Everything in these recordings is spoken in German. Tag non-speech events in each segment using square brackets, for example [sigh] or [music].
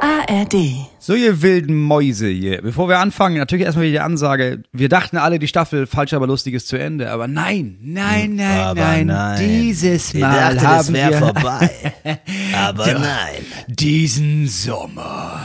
ARD. So, ihr wilden Mäuse hier. Bevor wir anfangen, natürlich erstmal die Ansage. Wir dachten alle, die Staffel falsch, aber lustig ist zu Ende. Aber nein, nein, nein, Aber nein. nein. Dieses Ich Mal dachte, haben das wir vorbei. [laughs] Aber nein. diesen Sommer.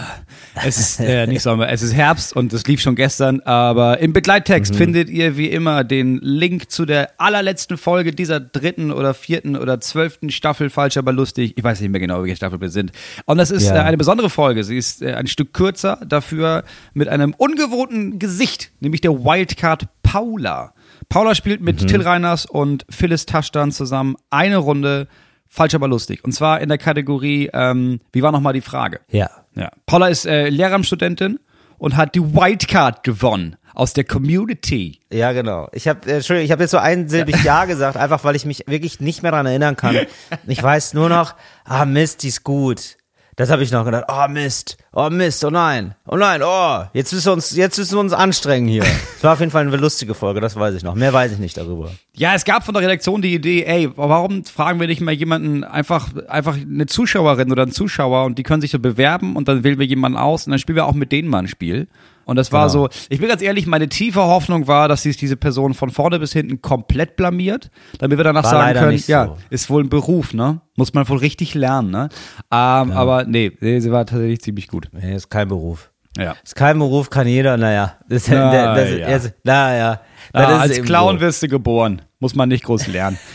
Es ist äh, nicht Sommer, es ist Herbst und es lief schon gestern, aber im Begleittext findet ihr wie immer den Link zu der allerletzten Folge dieser dritten oder vierten oder zwölften Staffel Falsch, aber lustig. Ich weiß nicht mehr genau, welche Staffel wir sind. Und das ist Ja. äh, eine besondere Folge. Sie ist äh, ein Stück kürzer, dafür mit einem ungewohnten Gesicht, nämlich der Wildcard Paula. Paula spielt mit Till Reiners und Phyllis Taschdan zusammen eine Runde Falsch, aber lustig. Und zwar in der Kategorie, ähm, wie war nochmal die Frage? Ja. Ja. Paula ist äh, Lehramtsstudentin und hat die Wildcard gewonnen aus der Community. Ja, genau. Ich habe äh, Entschuldigung, ich habe jetzt so einsilbig Ja gesagt, einfach weil ich mich wirklich nicht mehr daran erinnern kann. [laughs] Ich weiß nur noch, ah Mist, die ist gut. Das habe ich noch gedacht. Oh Mist, oh Mist, oh nein, oh nein, oh, jetzt müssen wir uns, jetzt müssen wir uns anstrengen hier. Es [laughs] war auf jeden Fall eine lustige Folge, das weiß ich noch. Mehr weiß ich nicht darüber. Ja, es gab von der Redaktion die Idee, ey, warum fragen wir nicht mal jemanden, einfach, einfach eine Zuschauerin oder einen Zuschauer und die können sich so bewerben und dann wählen wir jemanden aus und dann spielen wir auch mit denen mal ein Spiel. Und das war Genau. so, ich bin ganz ehrlich, meine tiefe Hoffnung war, dass sich diese Person von vorne bis hinten komplett blamiert, damit wir danach War sagen können, ja, so. ist wohl ein Beruf, ne? Muss man wohl richtig lernen, ne? Ähm, Aber nee, nee, sie war tatsächlich ziemlich gut. Nee, ist kein Beruf. Ja. Ist kein Beruf, kann jeder, naja. Das, Na der, das, ja. das, naja. Ah, Das ist als Clown wirst du geboren. Muss man nicht groß lernen. [laughs]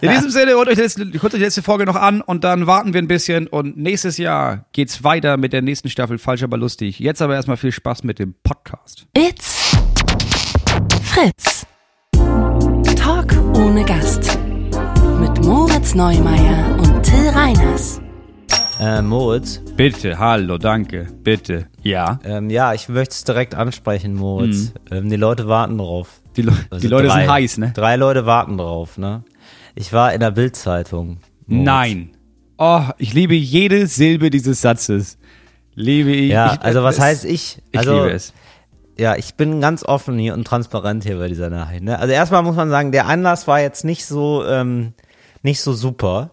In diesem Sinne, hört euch, die letzte, hört euch die letzte Folge noch an und dann warten wir ein bisschen und nächstes Jahr geht's weiter mit der nächsten Staffel Falsch aber lustig. Jetzt aber erstmal viel Spaß mit dem Podcast. It's Fritz. Talk ohne Gast. Mit Moritz Neumeier und Till Reiners. Äh, Moritz, Bitte, hallo, danke, bitte. Ja. ähm, ja, ich möchte es direkt ansprechen, Moritz. Ähm, die Leute warten drauf. Die, Le Also die Leute drei. sind heiß, ne? Drei Leute warten drauf, ne? Ich war in der Bildzeitung. Nein. Oh, ich liebe jede Silbe dieses Satzes. Liebe ich. Ja, ich, also was es- heißt ich? Ich Also, liebe es. Ja, ich bin ganz offen hier und transparent hier bei dieser Nachricht. Ne? Also erstmal muss man sagen, der Anlass war jetzt nicht so ähm, nicht so super.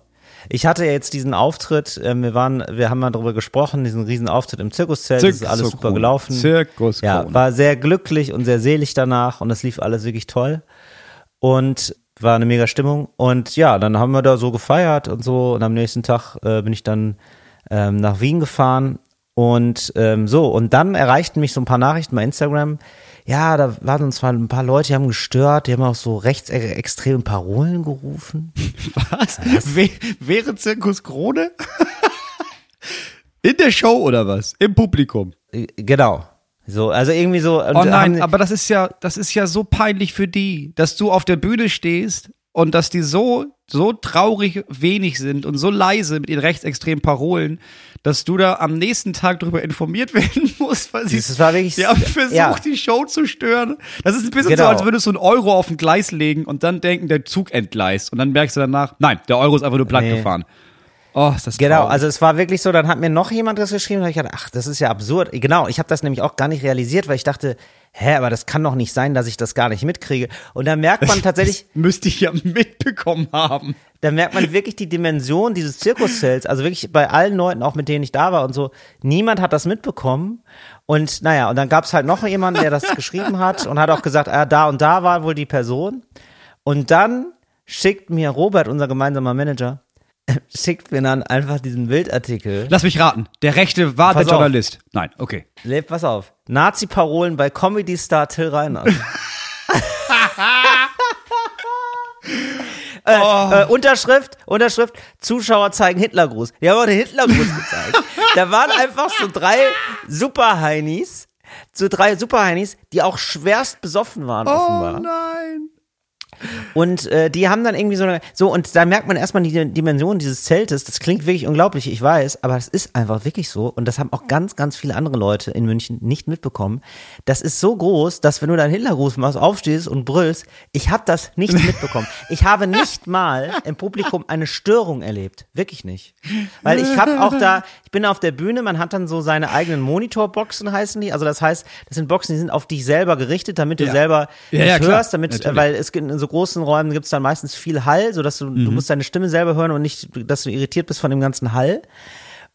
Ich hatte ja jetzt diesen Auftritt, ähm, wir waren, wir haben mal darüber gesprochen, diesen riesen Auftritt im Zirkuszelt, das ist alles super Zirkuskrone. gelaufen. Zirkuskrone. Ja, war sehr glücklich und sehr selig danach und das lief alles wirklich toll. Und war eine mega Stimmung. Und ja, dann haben wir da so gefeiert und so. Und am nächsten Tag äh, bin ich dann ähm, nach Wien gefahren. Und ähm, so, und dann erreichten mich so ein paar Nachrichten bei Instagram. Ja, da waren uns zwar ein paar Leute, die haben gestört, die haben auch so rechtsextreme Parolen gerufen. [laughs] Was? We wäre Zirkus Krone? [laughs] In der Show oder was? Im Publikum? Äh, Genau. So, also irgendwie so. Oh nein, aber das ist ja, das ist ja so peinlich für die, dass du auf der Bühne stehst und dass die so, so traurig wenig sind und so leise mit ihren rechtsextremen Parolen, dass du da am nächsten Tag darüber informiert [laughs] werden musst, weil sie, Das war wirklich- die haben versucht, ja. die Show zu stören. Das ist ein bisschen so, Genau. als würdest du einen Euro auf ein Gleis legen und dann denken, der Zug entgleist. Und dann merkst du danach, nein, der Euro ist einfach nur platt Nee. gefahren. Oh, ist das Genau, traurig. also es war wirklich so, dann hat mir noch jemand das geschrieben, hab ich gedacht, ach, das ist ja absurd. Genau, ich habe das nämlich auch gar nicht realisiert, weil ich dachte, hä, aber das kann doch nicht sein, dass ich das gar nicht mitkriege. Und dann merkt man [laughs] tatsächlich, müsste ich ja mitbekommen haben. da merkt man wirklich die Dimension dieses Zirkuszelts, also wirklich bei allen Leuten, auch mit denen ich da war und so, niemand hat das mitbekommen. Und naja, und dann gab es halt noch jemanden, der das [laughs] geschrieben hat und hat auch gesagt, ah, da und da war wohl die Person. Und dann schickt mir Robert, unser gemeinsamer Manager, [laughs] schickt mir dann einfach diesen Bildartikel. Lass mich raten. Der Rechte war Pass der auf. Journalist. Nein, okay. Lebt, pass auf. Nazi-Parolen bei Comedy-Star Till Reiners. [laughs] äh, äh, Unterschrift, Unterschrift, Zuschauer zeigen Hitlergruß. Die haben auch den Hitlergruß gezeigt. [laughs] da waren einfach so drei Super-Heinis, so drei Super-Heinis, die auch schwerst besoffen waren offenbar. nein. Und äh, die haben dann irgendwie so eine, so und da merkt man erstmal die Dimension dieses Zeltes. Das klingt wirklich unglaublich, ich weiß, aber es ist einfach wirklich so. Und das haben auch ganz, ganz viele andere Leute in München nicht mitbekommen. Das ist so groß, dass wenn du deinen Hitlergruß machst, aufstehst und brüllst, ich habe das nicht [laughs] mitbekommen. Ich habe nicht mal im Publikum eine Störung erlebt, wirklich nicht, weil ich habe auch da, ich bin auf der Bühne, man hat dann so seine eigenen Monitorboxen heißen die. Also das heißt, das sind Boxen, die sind auf dich selber gerichtet, damit du Ja. selber Ja, ja, hörst, damit, Natürlich. weil es gibt so großen Räumen gibt es dann meistens viel Hall, so dass du, Mhm. du musst deine Stimme selber hören und nicht, dass du irritiert bist von dem ganzen Hall.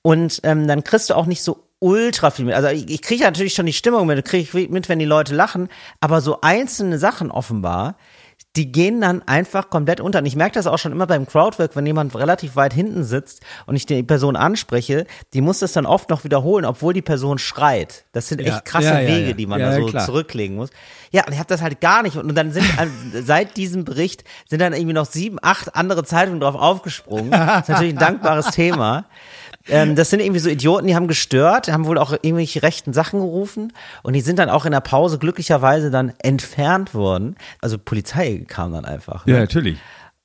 Und ähm, dann kriegst du auch nicht so ultra viel mit. Also ich, ich kriege natürlich schon die Stimmung mit, kriege ich mit, wenn die Leute lachen, aber so einzelne Sachen offenbar, die gehen dann einfach komplett unter. Und ich merke das auch schon immer beim Crowdwork, wenn jemand relativ weit hinten sitzt und ich die Person anspreche, die muss das dann oft noch wiederholen, obwohl die Person schreit. Das sind Ja. echt krasse Ja, ja, Wege, die man da so klar. zurücklegen muss. Ja, und ich habe das halt gar nicht. Und dann sind äh, seit diesem Bericht sind dann irgendwie noch sieben, acht andere Zeitungen drauf aufgesprungen. Das ist natürlich ein dankbares Thema. Ähm, das sind irgendwie so Idioten, die haben gestört, haben wohl auch irgendwelche rechten Sachen gerufen und die sind dann auch in der Pause glücklicherweise dann entfernt worden. Also Polizei kam dann einfach. Ja, ne? natürlich.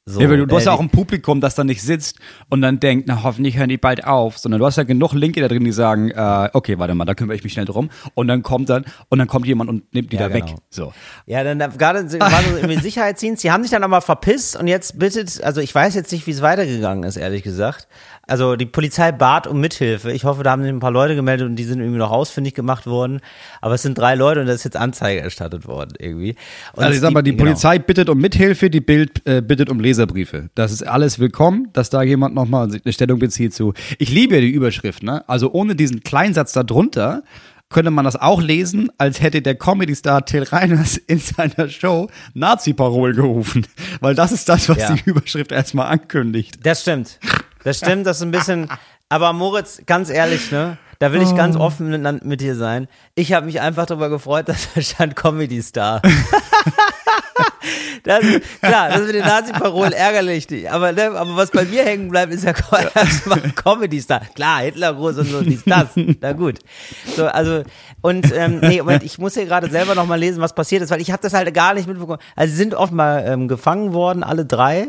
So, ja, weil du, du hast äh, ja auch ein Publikum, das da nicht sitzt und dann denkt, na hoffentlich hören die bald auf, sondern du hast ja genug Linke da drin, die sagen, äh, okay, warte mal, da kümmere ich mich schnell drum und dann kommt dann und dann kommt jemand und nimmt die Ja, da genau. weg. So. Ja, dann gerade so- war so irgendwie Sicherheitsdienst. Die haben sich dann aber verpisst und jetzt bittet, also ich weiß jetzt nicht, wie es weitergegangen ist, ehrlich gesagt. Also die Polizei bat um Mithilfe. Ich hoffe, da haben sich ein paar Leute gemeldet und die sind irgendwie noch ausfindig gemacht worden. Aber es sind drei Leute und da ist jetzt Anzeige erstattet worden irgendwie. Und Also ich sag mal, die genau. Polizei bittet um Mithilfe, die Bild äh, bittet um Leserbriefe. Das ist alles willkommen, dass da jemand nochmal eine Stellung bezieht zu. Ich liebe ja die Überschrift, ne? Also ohne diesen Kleinsatz da drunter könnte man das auch lesen, als hätte der Comedy-Star Till Reiners in seiner Show Nazi-Parolen gerufen. Weil das ist das, was Ja. die Überschrift erstmal ankündigt. Das stimmt. Das stimmt, das ist ein bisschen. [laughs] Aber Moritz, ganz ehrlich, ne? Da will ich ganz Oh. offen mit, mit dir sein. Ich habe mich einfach darüber gefreut, dass da stand Comedy Star. [laughs] Das, klar, das mit den Nazi-Parolen ärgerlich. Aber, ne, aber was bei mir hängen bleibt, ist ja [laughs] erstmal Comedy-Star. Klar, Hitlergruß und so, dies, das. Na gut. So, also, und, ähm, nee, Moment, ich muss hier gerade selber nochmal lesen, was passiert ist, weil ich habe das halt gar nicht mitbekommen. Also, sie sind offenbar ähm, gefangen worden, alle drei.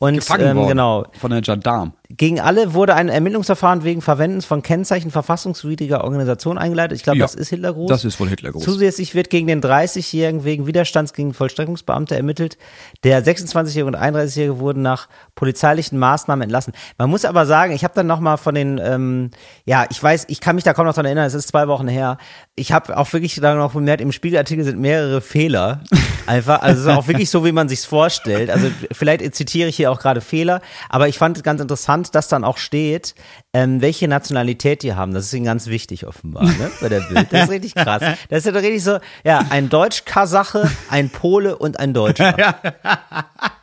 Und, Gefangen ähm, worden genau. von der Gendarm. Gegen alle wurde ein Ermittlungsverfahren wegen Verwendens von Kennzeichen verfassungswidriger Organisation eingeleitet. Ich glaube, Ja, das ist Hitlergruß. Das ist wohl Hitlergruß. Zusätzlich wird gegen den 30-Jährigen wegen Widerstands gegen Vollstreckungsbeamte ermittelt. Der 26-Jährige und 31-Jährige wurden nach polizeilichen Maßnahmen entlassen. Man muss aber sagen, ich habe dann nochmal von den, ähm, ja, ich weiß, ich kann mich da kaum noch dran erinnern, es ist zwei Wochen her. Ich habe auch wirklich dann noch bemerkt, im Spiegelartikel sind mehrere Fehler. [laughs] Einfach, also es ist auch wirklich so, wie man sich's vorstellt. Also vielleicht zitiere ich hier auch gerade Fehler, aber ich fand es ganz interessant, dass dann auch steht, ähm, welche Nationalität die haben. Das ist ihnen ganz wichtig offenbar, ne? Bei der Bild. Das ist richtig krass. Das ist ja doch richtig so, ja, ein Deutsch-Kasache, ein Pole und ein Deutscher. [laughs]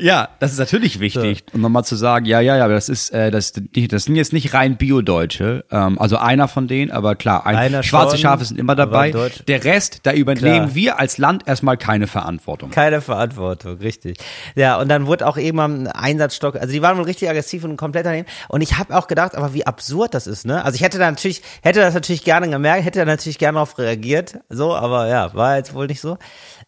Ja, das ist natürlich wichtig. Und nochmal zu sagen, ja, ja, ja, aber das ist, äh, das, das sind jetzt nicht rein Bio-Deutsche. Ähm, also einer von denen, aber klar, ein, Einer schwarze schon, Schafe sind immer dabei. Der Rest, da übernehmen Klar. wir als Land erstmal keine Verantwortung. Keine Verantwortung, richtig. Ja, und dann wurde auch eben am Einsatzstock, also die waren wohl richtig aggressiv und komplett daneben. Und ich habe auch gedacht, aber wie absurd das ist, ne? Also ich hätte da natürlich, hätte das natürlich gerne gemerkt, hätte da natürlich gerne darauf reagiert, so, aber ja, war jetzt wohl nicht so.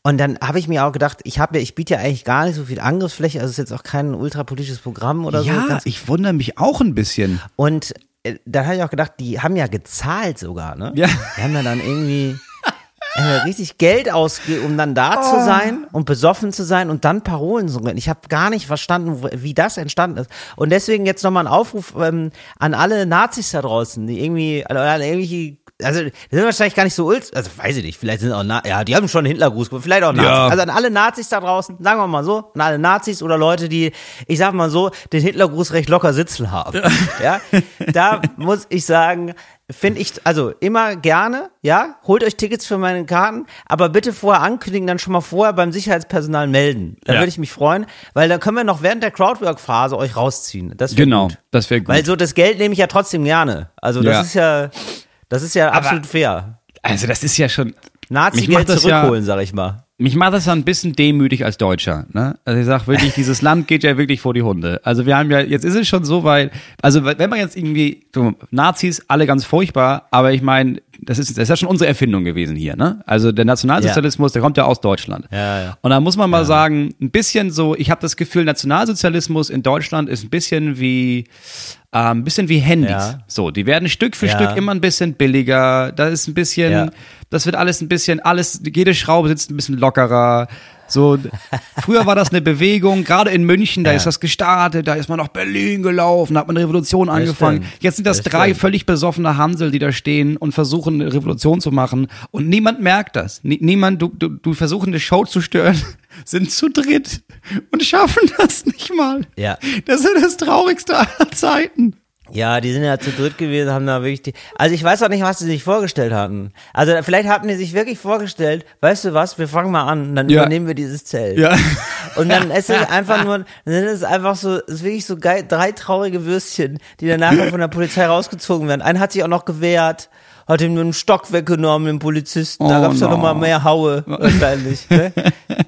Und dann habe ich mir auch gedacht, ich habe ja, ich biete ja eigentlich gar nicht so viel Angriffsfläche, also es ist jetzt auch kein ultrapolitisches Programm oder so. Ja, ich wundere mich auch ein bisschen. Und äh, dann habe ich auch gedacht, die haben ja gezahlt sogar, ne? Ja. Die haben ja dann irgendwie äh, richtig Geld ausgegeben, um dann da Oh. zu sein und besoffen zu sein und dann Parolen zu singen. Ich habe gar nicht verstanden, wie das entstanden ist. Und deswegen jetzt nochmal ein Aufruf ähm, an alle Nazis da draußen, die irgendwie, an irgendwelche also, sind wahrscheinlich gar nicht so ult, also weiß ich nicht, vielleicht sind auch, Na ja, die haben schon einen Hitlergruß vielleicht auch Nazis. Ja. Also an alle Nazis da draußen, sagen wir mal so, an alle Nazis oder Leute, die, ich sag mal so, den Hitlergruß recht locker sitzen haben. Ja, [laughs] da muss ich sagen, finde ich, also immer gerne, ja, holt euch Tickets für meine Karten, aber bitte vorher ankündigen, dann schon mal vorher beim Sicherheitspersonal melden. Da Ja. würde ich mich freuen, weil dann können wir noch während der Crowdwork-Phase euch rausziehen. Das Genau, gut. das wäre gut. Weil so das Geld nehme ich ja trotzdem gerne. Also das Ja. ist ja, das ist ja absolut fair. also das ist ja schon. Nazi-Geld das ja- zurückholen, sag ich mal. Mich macht das ja ein bisschen demütig als Deutscher. Ne? Also ich sag wirklich, dieses [laughs] Land geht ja wirklich vor die Hunde. Also wir haben ja, jetzt ist es schon so weit, also wenn man jetzt irgendwie, Nazis, alle ganz furchtbar, aber ich meine, das ist, das ist ja schon unsere Erfindung gewesen hier, ne? Also der Nationalsozialismus, der kommt ja aus Deutschland. Ja, ja. Und da muss man mal sagen, ein bisschen so, ich habe das Gefühl, Nationalsozialismus in Deutschland ist ein bisschen wie, äh, ein bisschen wie Handys. Ja. So, die werden Stück für Ja. Stück immer ein bisschen billiger. Da ist ein bisschen, Ja. das wird alles ein bisschen, alles, jede Schraube sitzt ein bisschen lockerer. So, früher war das eine Bewegung, gerade in München, da Ja. ist das gestartet, da ist man nach Berlin gelaufen, da hat man eine Revolution angefangen. stimmt. Jetzt sind das, Das drei stimmt. völlig besoffene Hansel, die da stehen und versuchen, eine Revolution zu machen. Und niemand merkt das. Nie- Niemand, du, du, du versuchen, eine Show zu stören, [laughs] sind zu dritt und schaffen das nicht mal. Ja. Das ist das Traurigste aller Zeiten. Ja, die sind ja zu dritt gewesen, haben da wirklich die, also ich weiß auch nicht, was sie sich vorgestellt hatten. Also vielleicht hatten die sich wirklich vorgestellt, weißt du was, wir fangen mal an, dann Ja. übernehmen wir dieses Zelt. Ja. Und dann ist es [laughs] einfach nur, dann ist es einfach so, es ist wirklich so geil, drei traurige Würstchen, die dann nachher von der Polizei rausgezogen werden. Einer hat sich auch noch gewehrt, hat ihm einen Stock weggenommen, den Polizisten. Da Oh gab's ja no. noch mal mehr Haue, wahrscheinlich. Ne? [laughs]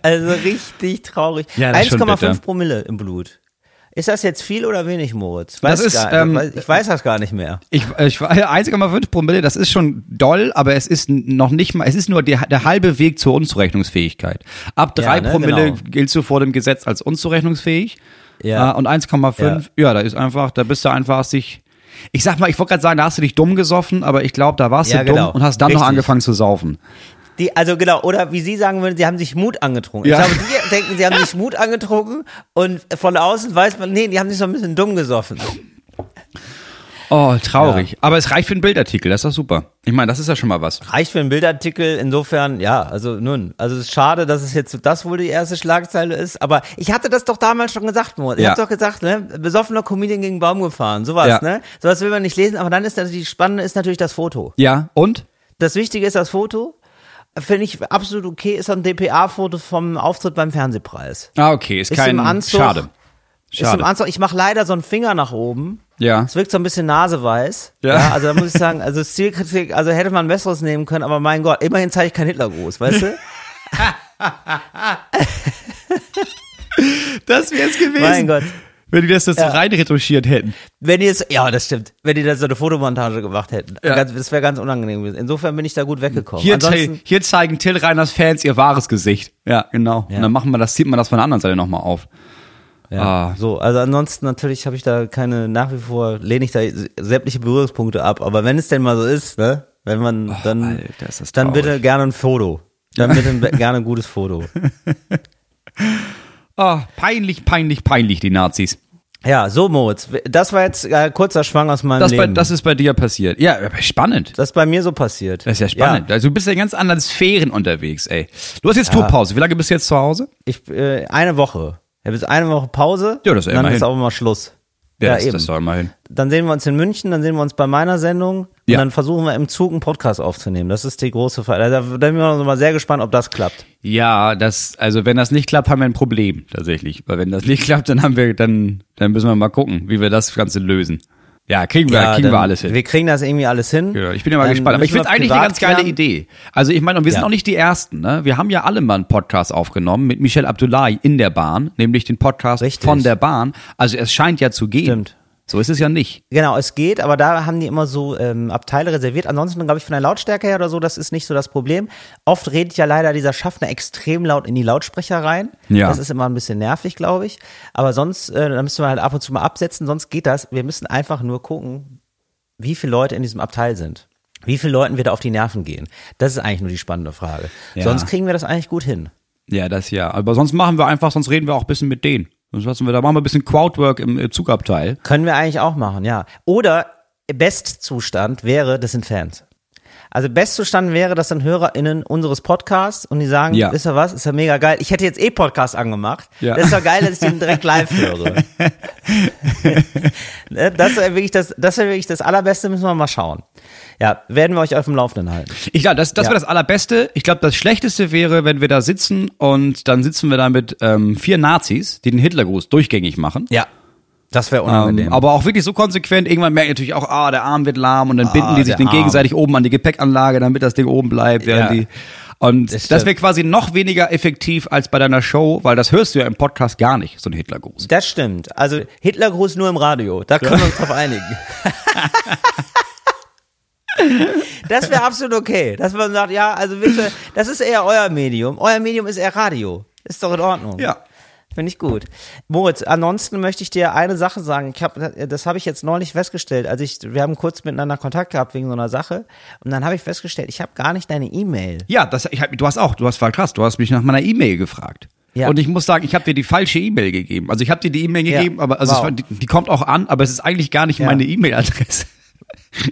Also richtig traurig. Ja, das ist schon bitter. 1,5 Promille im Blut. Ist das jetzt viel oder wenig, Moritz? Das ist, gar, ähm, weiß- ich weiß das gar nicht mehr. Ich, ich war 1,5 Promille, das ist schon doll, aber es ist noch nicht mal, es ist nur der, der halbe Weg zur Unzurechnungsfähigkeit. Ab Ja, drei ne, Promille genau. giltst du vor dem Gesetz als unzurechnungsfähig. Ja. Äh, und 1,5, ja. da ist einfach, da bist du einfach sich. Ich sag mal, ich wollte gerade sagen, da hast du dich dumm gesoffen, aber ich glaube, da warst Ja, du dumm genau. und hast dann noch Richtig. angefangen zu saufen. Die, also genau, oder wie Sie sagen würden, sie haben sich Mut angetrunken. Ja. Ich glaube, die denken, sie haben sich Mut angetrunken und von außen weiß man, nee, die haben sich so ein bisschen dumm gesoffen. Oh, traurig. Aber es reicht für einen Bildartikel, das ist doch super. Ich meine, das ist ja schon mal was. Reicht für einen Bildartikel, insofern, ja, also nun, also es ist schade, dass es jetzt das wohl die erste Schlagzeile ist, aber ich hatte das doch damals schon gesagt, Moritz. Ich Ja. hab doch gesagt, ne, besoffener Comedian gegen Baum gefahren, sowas, Ja. ne? Sowas will man nicht lesen, aber dann ist natürlich, spannende ist natürlich das Foto. Ja, und? Das Wichtige ist das Foto. Finde ich absolut okay, ist ein DPA-Foto vom Auftritt beim Fernsehpreis. Ah, okay, ist, Ist kein, Anzug. schade. Ist im Schade. Anzug, ich mache leider so einen Finger nach oben. Ja. Es wirkt so ein bisschen naseweiß. Ja. Ja. also da muss ich sagen, also Stilkritik, also hätte man ein besseres nehmen können, aber mein Gott, immerhin zeige ich kein Hitlergruß, weißt du? [laughs] Das wäre es gewesen. mein Gott. Wenn die das jetzt Ja. reinretuschiert hätten. Wenn die es, ja, das stimmt. Wenn die da so eine Fotomontage gemacht hätten. Ja. Das wäre ganz unangenehm gewesen. Insofern bin ich da gut weggekommen. Hier, Ansonsten, hier zeigen Till Reiners Fans ihr wahres Gesicht. Ja, genau. Ja. Und dann machen wir das, zieht man das von der anderen Seite nochmal auf. ja, Ah. so, also ansonsten natürlich habe ich da keine, nach wie vor lehne ich da sämtliche Berührungspunkte ab. Aber wenn es denn mal so ist, ne, wenn man, dann, Alter, dann bitte gerne ein Foto. Dann bitte [laughs] gerne ein gutes Foto. [laughs] Oh, peinlich, peinlich, peinlich, die Nazis. Ja, so Moritz, das war jetzt äh, kurzer Schwang aus meinem Das, bei, Leben. das ist bei dir passiert. Ja, spannend. das ist bei mir so passiert. Das ist ja spannend. Also du bist ja in ganz anderen Sphären unterwegs, ey. Du hast jetzt Tourpause. Wie lange bist du jetzt zu Hause? Ich, äh, eine Woche. Ich habe jetzt eine Woche Pause. Ja, das ist und Dann ist auch mal Schluss. Ja, das, eben. das soll mal hin. Dann sehen wir uns in München, dann sehen wir uns bei meiner Sendung Ja. und dann versuchen wir im Zug einen Podcast aufzunehmen. Das ist die große Frage. Da, da bin ich mal sehr gespannt, ob das klappt. Ja, das, also wenn das nicht klappt, haben wir ein Problem, tatsächlich. Weil wenn das nicht klappt, dann haben wir, dann, dann müssen wir mal gucken, wie wir das Ganze lösen. Ja, kriegen wir, kriegen dann- wir alles hin. Wir kriegen das irgendwie alles hin. Ja, ich bin ja mal Dann gespannt. Aber ich finde wir eigentlich eine ganz geile klären. Idee. Also ich meine, und wir sind Ja. auch nicht die Ersten. Ne? Wir haben ja alle mal einen Podcast aufgenommen mit Michel Abdullahi in der Bahn, nämlich den Podcast Richtig. von der Bahn. Also es scheint ja zu gehen. Stimmt. So ist es ja nicht. Genau, es geht, aber da haben die immer so ähm, Abteile reserviert. Ansonsten, glaube ich, von der Lautstärke her oder so, das ist nicht so das Problem. Oft redet ja leider dieser Schaffner extrem laut in die Lautsprecher rein. Ja. Das ist immer ein bisschen nervig, glaube ich. Aber sonst, äh, da müssen wir halt ab und zu mal absetzen, sonst geht das. Wir müssen einfach nur gucken, wie viele Leute in diesem Abteil sind. Wie viele Leuten wir da auf die Nerven gehen. Das ist eigentlich nur die spannende Frage. Ja. Sonst kriegen wir das eigentlich gut hin. Ja, das ja. Aber sonst machen wir einfach, sonst reden wir auch ein bisschen mit denen. Sonst lassen wir, da machen wir ein bisschen Crowdwork im, im Zugabteil. Können wir eigentlich auch machen, ja. Oder Bestzustand wäre, das sind Fans. Also Bestzustand wäre, das sind HörerInnen unseres Podcasts und die sagen, Ja. wisst ihr was, ist ja mega geil. Ich hätte jetzt eh Podcast angemacht. Ja. Das ist doch geil, dass ich den direkt live höre. [laughs] Ne, das wäre wirklich das, das wäre wirklich das Allerbeste, müssen wir mal schauen. Ja, werden wir euch auf dem Laufenden halten. Ich glaube, das, das Ja. wäre das Allerbeste. Ich glaube, das Schlechteste wäre, wenn wir da sitzen und dann sitzen wir da mit ähm, vier Nazis, die den Hitlergruß durchgängig machen. Ja. Das wäre unangenehm. Ähm, aber auch wirklich so konsequent. Irgendwann merkt natürlich auch, ah, der Arm wird lahm und dann binden die sich den Arm. gegenseitig oben an die Gepäckanlage, damit das Ding oben bleibt, Ja. die. Und Das das, wäre quasi noch weniger effektiv als bei deiner Show, weil das hörst du ja im Podcast gar nicht, so ein Hitlergruß. Das stimmt. Also Hitlergruß nur im Radio. Da können wir uns drauf einigen. [laughs] Das wäre absolut okay. Dass man sagt, ja, also bitte, das ist eher euer Medium. Euer Medium ist eher Radio. Ist doch in Ordnung. Ja. Finde ich gut. Moritz, ansonsten möchte ich dir eine Sache sagen. Ich hab, das habe ich jetzt neulich festgestellt. Also ich, wir haben kurz miteinander Kontakt gehabt wegen so einer Sache. Und dann habe ich festgestellt, ich habe gar nicht deine E-Mail. Ja, das, ich hab, du hast auch, du hast war krass, du hast mich nach meiner E-Mail gefragt. Ja. Und ich muss sagen, ich habe dir die falsche E-Mail gegeben. Also ich habe dir die E-Mail Ja. gegeben, aber also Wow. war, die, die kommt auch an, aber es ist eigentlich gar nicht Ja. meine E-Mail-Adresse. [laughs]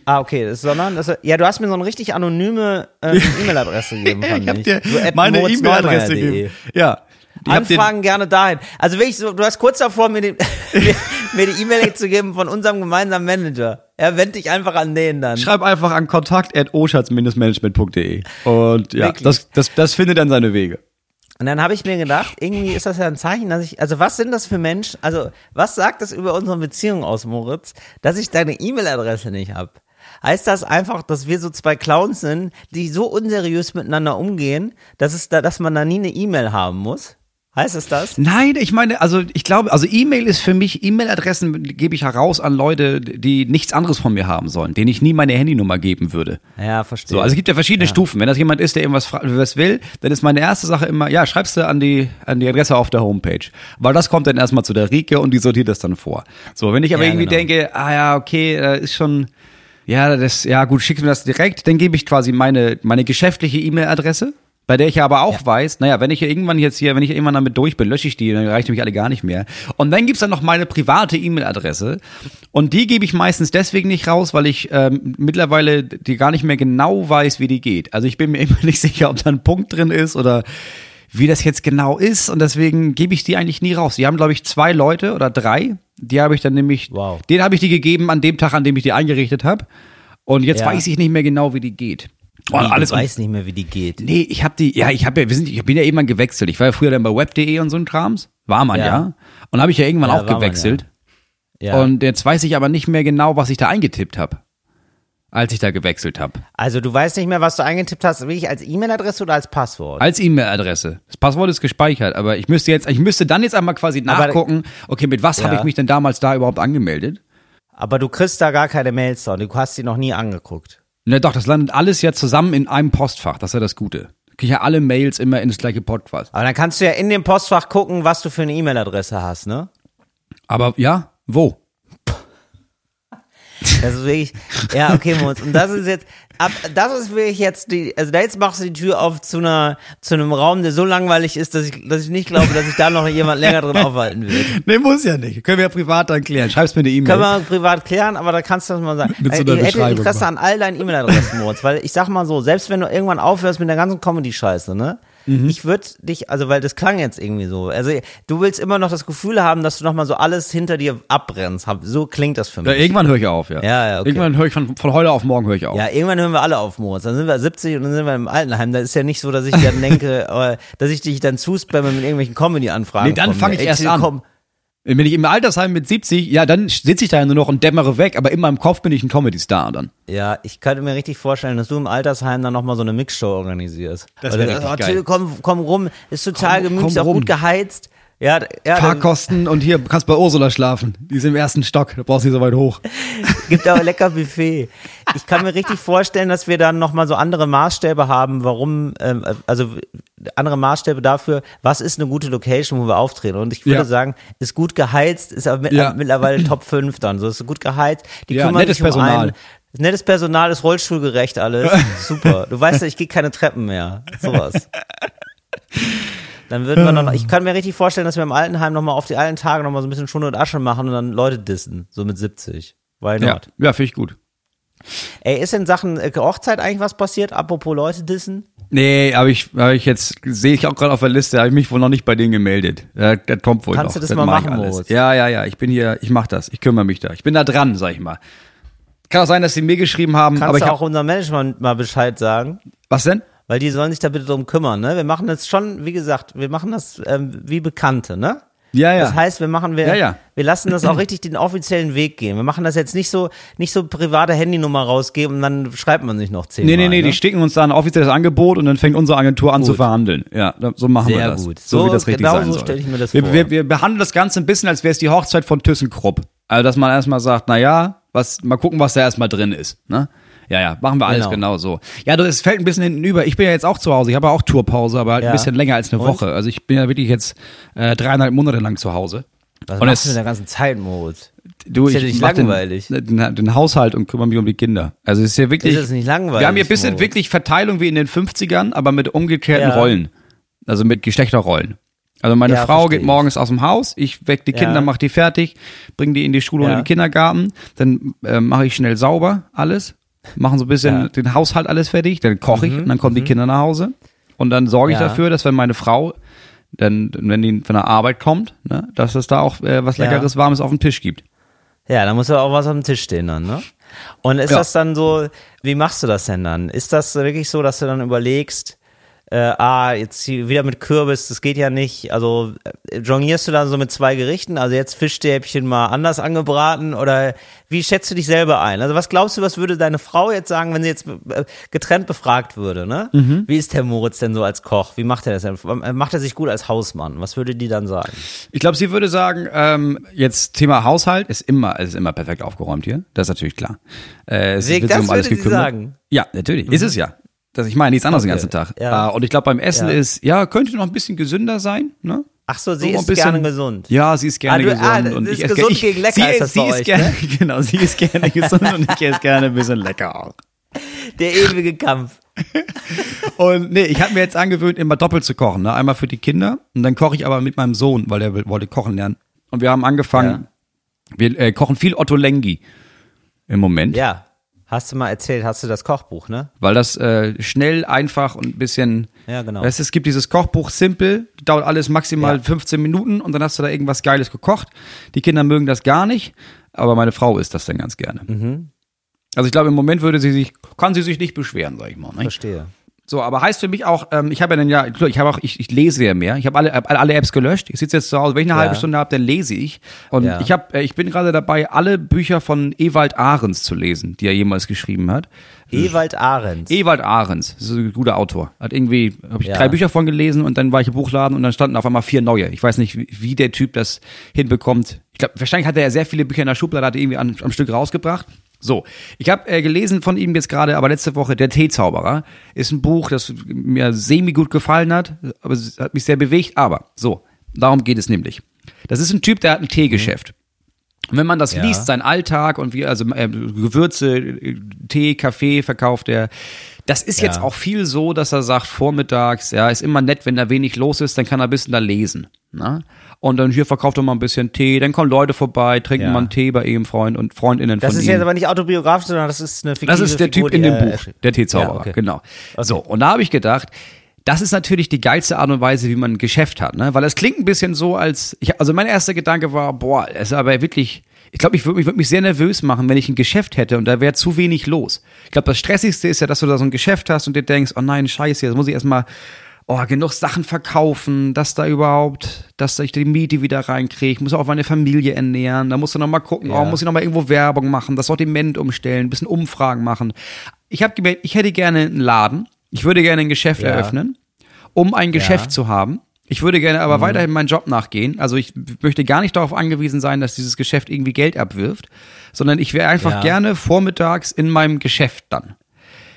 Ah, okay. Das, sondern, das, ja, du hast mir so eine richtig anonyme ähm, [laughs] E-Mail-Adresse gegeben. Ich habe dir meine E-Mail-Adresse moritzneumeier.de. gegeben. Ja. Die Anfragen gerne dahin. Also wirklich so, du hast kurz davor, mir, den, [laughs] mir, die E-Mail zu geben von unserem gemeinsamen Manager. Er wendet dich einfach an den dann. Schreib einfach an kontakt.oschatz-management.de. Und ja, Wirklich? das, das, das findet dann seine Wege. Und dann habe ich mir gedacht, irgendwie ist das ja ein Zeichen, dass ich, also was sind das für Menschen, also was sagt das über unsere Beziehung aus, Moritz, dass ich deine E-Mail-Adresse nicht habe? Heißt das einfach, dass wir so zwei Clowns sind, die so unseriös miteinander umgehen, dass es da, dass man da nie eine E-Mail haben muss? Heißt es das? Nein, ich meine, also ich glaube, also E-Mail ist für mich, E-Mail-Adressen gebe ich heraus an Leute, die nichts anderes von mir haben sollen, denen ich nie meine Handynummer geben würde. Ja, verstehe. So, also es gibt ja verschiedene Stufen. Wenn das jemand ist, der irgendwas was will, dann ist meine erste Sache immer, ja, schreibst du an die, an die Adresse auf der Homepage. Weil das kommt dann erstmal zu der Rike und die sortiert das dann vor. So, wenn ich aber Ja, irgendwie genau. denke, ah ja, okay, da ist schon, ja, das, ja gut, schickst mir das direkt, dann gebe ich quasi meine, meine geschäftliche E-Mail-Adresse. Bei der ich aber auch weiß, naja, wenn ich hier irgendwann jetzt hier, wenn ich irgendwann damit durch bin, lösche ich die, dann reicht nämlich alle gar nicht mehr. Und dann gibt's dann noch meine private E-Mail-Adresse. Und die gebe ich meistens deswegen nicht raus, weil ich ähm, mittlerweile die gar nicht mehr genau weiß, wie die geht. Also ich bin mir [laughs] immer nicht sicher, ob da ein Punkt drin ist oder wie das jetzt genau ist. Und deswegen gebe ich die eigentlich nie raus. Die haben, glaube ich, zwei Leute oder drei. Die habe ich dann nämlich, Wow. denen habe ich die gegeben an dem Tag, an dem ich die eingerichtet habe. Und jetzt Ja. weiß ich nicht mehr genau, wie die geht. Und alles du weißt nicht mehr, wie die geht. Nee, ich habe die, ja, ich habe ja, wir sind, ich bin ja irgendwann gewechselt. Ich war ja früher dann bei web.de und so ein Krams. War man ja. Ja. Und habe ich ja irgendwann Ja, auch war man, gewechselt. Ja. Und jetzt weiß ich aber nicht mehr genau, was ich da eingetippt habe, als ich da gewechselt habe. also du weißt nicht mehr, was du eingetippt hast, wirklich als E-Mail-Adresse oder als Passwort? Als E-Mail-Adresse. Das Passwort ist gespeichert, aber ich müsste jetzt, ich müsste dann jetzt einmal quasi Aber- nachgucken, okay, mit was habe Ja. ich mich denn damals da überhaupt angemeldet? Aber du kriegst da gar keine Mails und du hast die noch nie angeguckt. Na doch, das landet alles ja zusammen in einem Postfach. Das ist ja das Gute. Kriege ich ja alle Mails immer in das gleiche Postfach. Aber dann kannst du ja in dem Postfach gucken, was du für eine E-Mail-Adresse hast, ne? Aber ja, wo? Das ist wirklich, ja, okay, Moritz. Und das ist jetzt, ab, das ist wirklich jetzt die, also da jetzt machst du die Tür auf zu einer, zu einem Raum, der so langweilig ist, dass ich, dass ich nicht glaube, dass sich da noch jemand länger drin aufhalten wird. Nee, muss ja nicht. Können wir ja privat dann klären. Schreib's mir eine E-Mail. Können wir privat klären, aber da kannst du das mal sagen. Mit so Äh, einer ich hätte Interesse an all deinen E-Mail-Adressen, Moritz, weil ich sag mal so, selbst wenn du irgendwann aufhörst mit der ganzen Comedy-Scheiße, ne? Mhm. Ich würde dich, also weil das klang jetzt irgendwie so. Also du willst immer noch das Gefühl haben, dass du noch mal so alles hinter dir abbrennst. So klingt das für mich. Ja, irgendwann höre ich auf, ja. Ja, ja, okay. Irgendwann höre ich von, von heute auf morgen höre ich auf. Ja, irgendwann hören wir alle auf, Moritz. Dann sind wir 70 und dann sind wir im Altenheim. Da ist ja nicht so, dass ich dann [laughs] denke, äh, dass ich dich dann zuspamme mit irgendwelchen Comedy-Anfragen. Nee, dann von fang mir. ich erst an. komm. Wenn ich im Altersheim mit 70, ja, dann sitze ich da ja nur noch und dämmere weg, aber in meinem Kopf bin ich ein Comedy-Star dann. Ja, ich könnte mir richtig vorstellen, dass du im Altersheim dann nochmal so eine Mixshow organisierst. Das Oder, wär richtig oh, geil. Komm, komm rum, ist total Komm- gemütlich, komm ist auch rum. gut geheizt. Ja, ja Fahrkosten und hier kannst bei Ursula schlafen. Die ist im ersten Stock, da brauchst du nicht so weit hoch. [laughs] gibt auch lecker Buffet. Ich kann mir richtig vorstellen, dass wir dann nochmal so andere Maßstäbe haben, warum, ähm, also andere Maßstäbe dafür, was ist eine gute Location, wo wir auftreten. Und ich würde Ja. sagen, ist gut geheizt, ist aber mit, Ja. mittlerweile Top 5 dann. So ist gut geheizt. Die Ja, kümmern nettes sich um Personal. einen. Nettes Personal ist rollstuhlgerecht alles. [laughs] Super. Du weißt ja, ich gehe keine Treppen mehr. Sowas. [laughs] Dann würden wir noch, ich kann mir richtig vorstellen, dass wir im Altenheim nochmal auf die alten Tage nochmal so ein bisschen Schunde und Asche machen und dann Leute dissen. So mit 70. Why not? Ja, ja finde ich gut. Ey, ist in Sachen äh, Hochzeit eigentlich was passiert? Apropos Leute dissen? Nee, aber ich, aber ich jetzt, sehe ich auch gerade auf der Liste, habe ich mich wohl noch nicht bei denen gemeldet. Das, das kommt wohl Kannst noch. du das mal mach machen. Moritz? Ja, ja, ja, ich bin hier, ich mach das, ich kümmere mich da. Ich bin da dran, sag ich mal. Kann auch sein, dass sie mir geschrieben haben, Kannst aber ich du hab, auch unserem Management mal Bescheid sagen? was denn? Weil die sollen sich da bitte drum kümmern, ne? Wir machen das schon, wie gesagt, wir machen das ähm, wie Bekannte, ne? Ja, ja. Das heißt, wir machen wir, Ja, ja. wir lassen das auch richtig den offiziellen Weg gehen. Wir machen das jetzt nicht so, nicht so private Handynummer rausgeben und dann schreibt man sich noch zehnmal. Nee, nee, nee, ne? die schicken uns da ein offizielles Angebot und dann fängt unsere Agentur an Gut. zu verhandeln. Ja, so machen wir Sehr das. gut. So, So- wie das richtig genau sein so soll. stell ich mir das wir, vor. Wir, wir behandeln das Ganze ein bisschen, als wäre es die Hochzeit von ThyssenKrupp. Also, dass man erstmal sagt, na ja, was, mal gucken, was da erstmal drin ist, ne? Ja, ja, machen wir alles Genau. genau, so. Ja, du, es fällt ein bisschen hinten über. Ich bin ja jetzt auch zu Hause. Ich habe ja auch Tourpause, aber halt Ja. ein bisschen länger als eine Und? Woche. Also ich bin ja wirklich jetzt äh, dreieinhalb Monate lang zu Hause. Was Und machst du in der ganzen Zeit, Moritz? Du, Ist ja ich nicht mach den- langweilig. Den, den, Haushalt und kümmere mich um die Kinder. Also es ist ja wirklich. Ist es nicht langweilig, Wir haben hier ein bisschen Moritz? wirklich Verteilung wie in den 50ern, aber mit umgekehrten Ja. Rollen. Also mit Geschlechterrollen. Also meine Ja, Frau geht morgens aus dem Haus, ich weck die Kinder, Ja. mach die fertig, bring die in die Schule Ja. und in den Kindergarten, dann äh, mache ich schnell sauber alles, machen so ein bisschen Ja. Mhm. den Haushalt alles fertig, dann koche ich und dann kommen die Kinder nach Hause und dann sorge ich Ja. dafür, dass wenn meine Frau denn wenn die von der Arbeit kommt, ne, dass es da auch äh, was. Leckeres, Warmes auf dem Tisch gibt. Ja, da muss ja auch was auf dem Tisch stehen dann, ne? Und ist Ja. das dann so, wie machst du das denn dann? Ist das wirklich so, dass du dann überlegst, äh, ah, jetzt wieder mit Kürbis, das geht ja nicht. Also äh, jonglierst du dann so mit zwei Gerichten? Also jetzt Fischstäbchen mal anders angebraten oder wie schätzt du dich selber ein? Also was glaubst du, was würde deine Frau jetzt sagen, wenn sie jetzt äh, getrennt befragt würde, ne? Mhm. Wie ist der Moritz denn so als Koch? Wie macht er das denn? Äh, Macht er sich gut als Hausmann? Was würde die dann sagen? Ich glaube, sie würde sagen, ähm, jetzt Thema Haushalt ist immer, es ist immer perfekt aufgeräumt hier. Das ist natürlich klar. Äh, es Weg, wird das würde sie sagen? Ja, natürlich. Ist es ja. Das, ich meine nichts anderes den Okay. ganzen Tag. Ja. Äh, und ich glaube, beim Essen Ja. ist, ja, könnte noch ein bisschen gesünder sein. Ne? Ach so, sie So ein ist bisschen- gerne gesund. Ja, sie ist gerne Ah, du- gesund. ah, und ist ich esse gesund ich, gegen lecker sie, ist das sie bei ist euch, gerne, ne? [laughs] Genau, sie ist gerne [laughs] gesund und ich esse gerne ein bisschen lecker auch. Der ewige Kampf. [laughs] Und nee, ich habe mir jetzt angewöhnt, immer doppelt zu kochen. Ne? Einmal für die Kinder und dann koche ich aber mit meinem Sohn, weil der wollte kochen lernen. Und wir haben angefangen, wir äh, kochen viel Otto Lengi im Moment, Ja. Hast du mal erzählt, hast du das Kochbuch, ne? weil das äh, schnell, einfach und ein bisschen. Ja, genau. Weißt, es gibt dieses Kochbuch Simple, dauert alles maximal Ja. 15 Minuten und dann hast du da irgendwas Geiles gekocht. Die Kinder mögen das gar nicht, aber meine Frau isst das dann ganz gerne. Mhm. Also ich glaube, im Moment würde sie sich, kann sie sich nicht beschweren, sag ich mal. Ne? Verstehe. So, aber heißt für mich auch, ähm, ich habe ja dann ja, ich habe auch, ich, ich lese ja mehr. Ich habe alle, alle, alle Apps gelöscht. Ich sitze jetzt zu Hause, wenn ich eine Ja. halbe Stunde habe, dann lese ich. Und Ja. ich habe, äh, ich bin gerade dabei, alle Bücher von Ewald Ahrens zu lesen, die er jemals geschrieben hat. Ewald Ahrens. Ewald Ahrens, das ist ein guter Autor. Hat irgendwie, habe ich Ja. drei Bücher von gelesen und dann war ich im Buchladen und dann standen auf einmal vier neue. Ich weiß nicht, wie, wie der Typ das hinbekommt. Ich glaube, wahrscheinlich hat er ja sehr viele Bücher in der Schublade, hat er irgendwie an, am Stück rausgebracht. So, ich habe äh, gelesen von ihm jetzt gerade, aber letzte Woche, Der Teezauberer, ist ein Buch, das mir semi gut gefallen hat, aber es hat mich sehr bewegt. Aber so, darum geht es nämlich. Das ist ein Typ, der hat ein Teegeschäft. Und wenn man das Ja. liest, sein Alltag und wie, also äh, Gewürze, äh, Tee, Kaffee verkauft er, das ist jetzt Ja. auch viel so, dass er sagt, vormittags, ja, ist immer nett, wenn da wenig los ist, dann kann er ein bisschen da lesen. Ne? Und dann hier verkauft er mal ein bisschen Tee, dann kommen Leute vorbei, trinken Ja. mal einen Tee bei ihm, Freund und Freundinnen Das von ist ihm. jetzt aber nicht autobiografisch, sondern das ist eine fiktive Das ist der Figur, Typ in dem Buch, der Teezauberer, Ja, okay. genau. So, und da habe ich gedacht, das ist natürlich die geilste Art und Weise, wie man ein Geschäft hat, ne? Weil es klingt ein bisschen so, als ich, also mein erster Gedanke war, boah, es ist aber wirklich, ich glaube, ich würde mich, würd mich sehr nervös machen, wenn ich ein Geschäft hätte und da wäre zu wenig los. Ich glaube, das Stressigste ist ja, dass du da so ein Geschäft hast und dir denkst, oh nein, scheiße, jetzt muss ich erstmal oh, genug Sachen verkaufen, dass da überhaupt, dass ich die Miete wieder reinkriege, ich muss auch meine Familie ernähren, da musst du noch mal gucken, Ja. oh, muss ich noch mal irgendwo Werbung machen, das Sortiment umstellen, ein bisschen Umfragen machen. Ich habe gemerkt, ich hätte gerne einen Laden, ich würde gerne ein Geschäft Ja. eröffnen, um ein Geschäft zu haben. Ich würde gerne Mhm. aber weiterhin meinen Job nachgehen. Also ich möchte gar nicht darauf angewiesen sein, dass dieses Geschäft irgendwie Geld abwirft, sondern ich wäre einfach Ja. gerne vormittags in meinem Geschäft dann.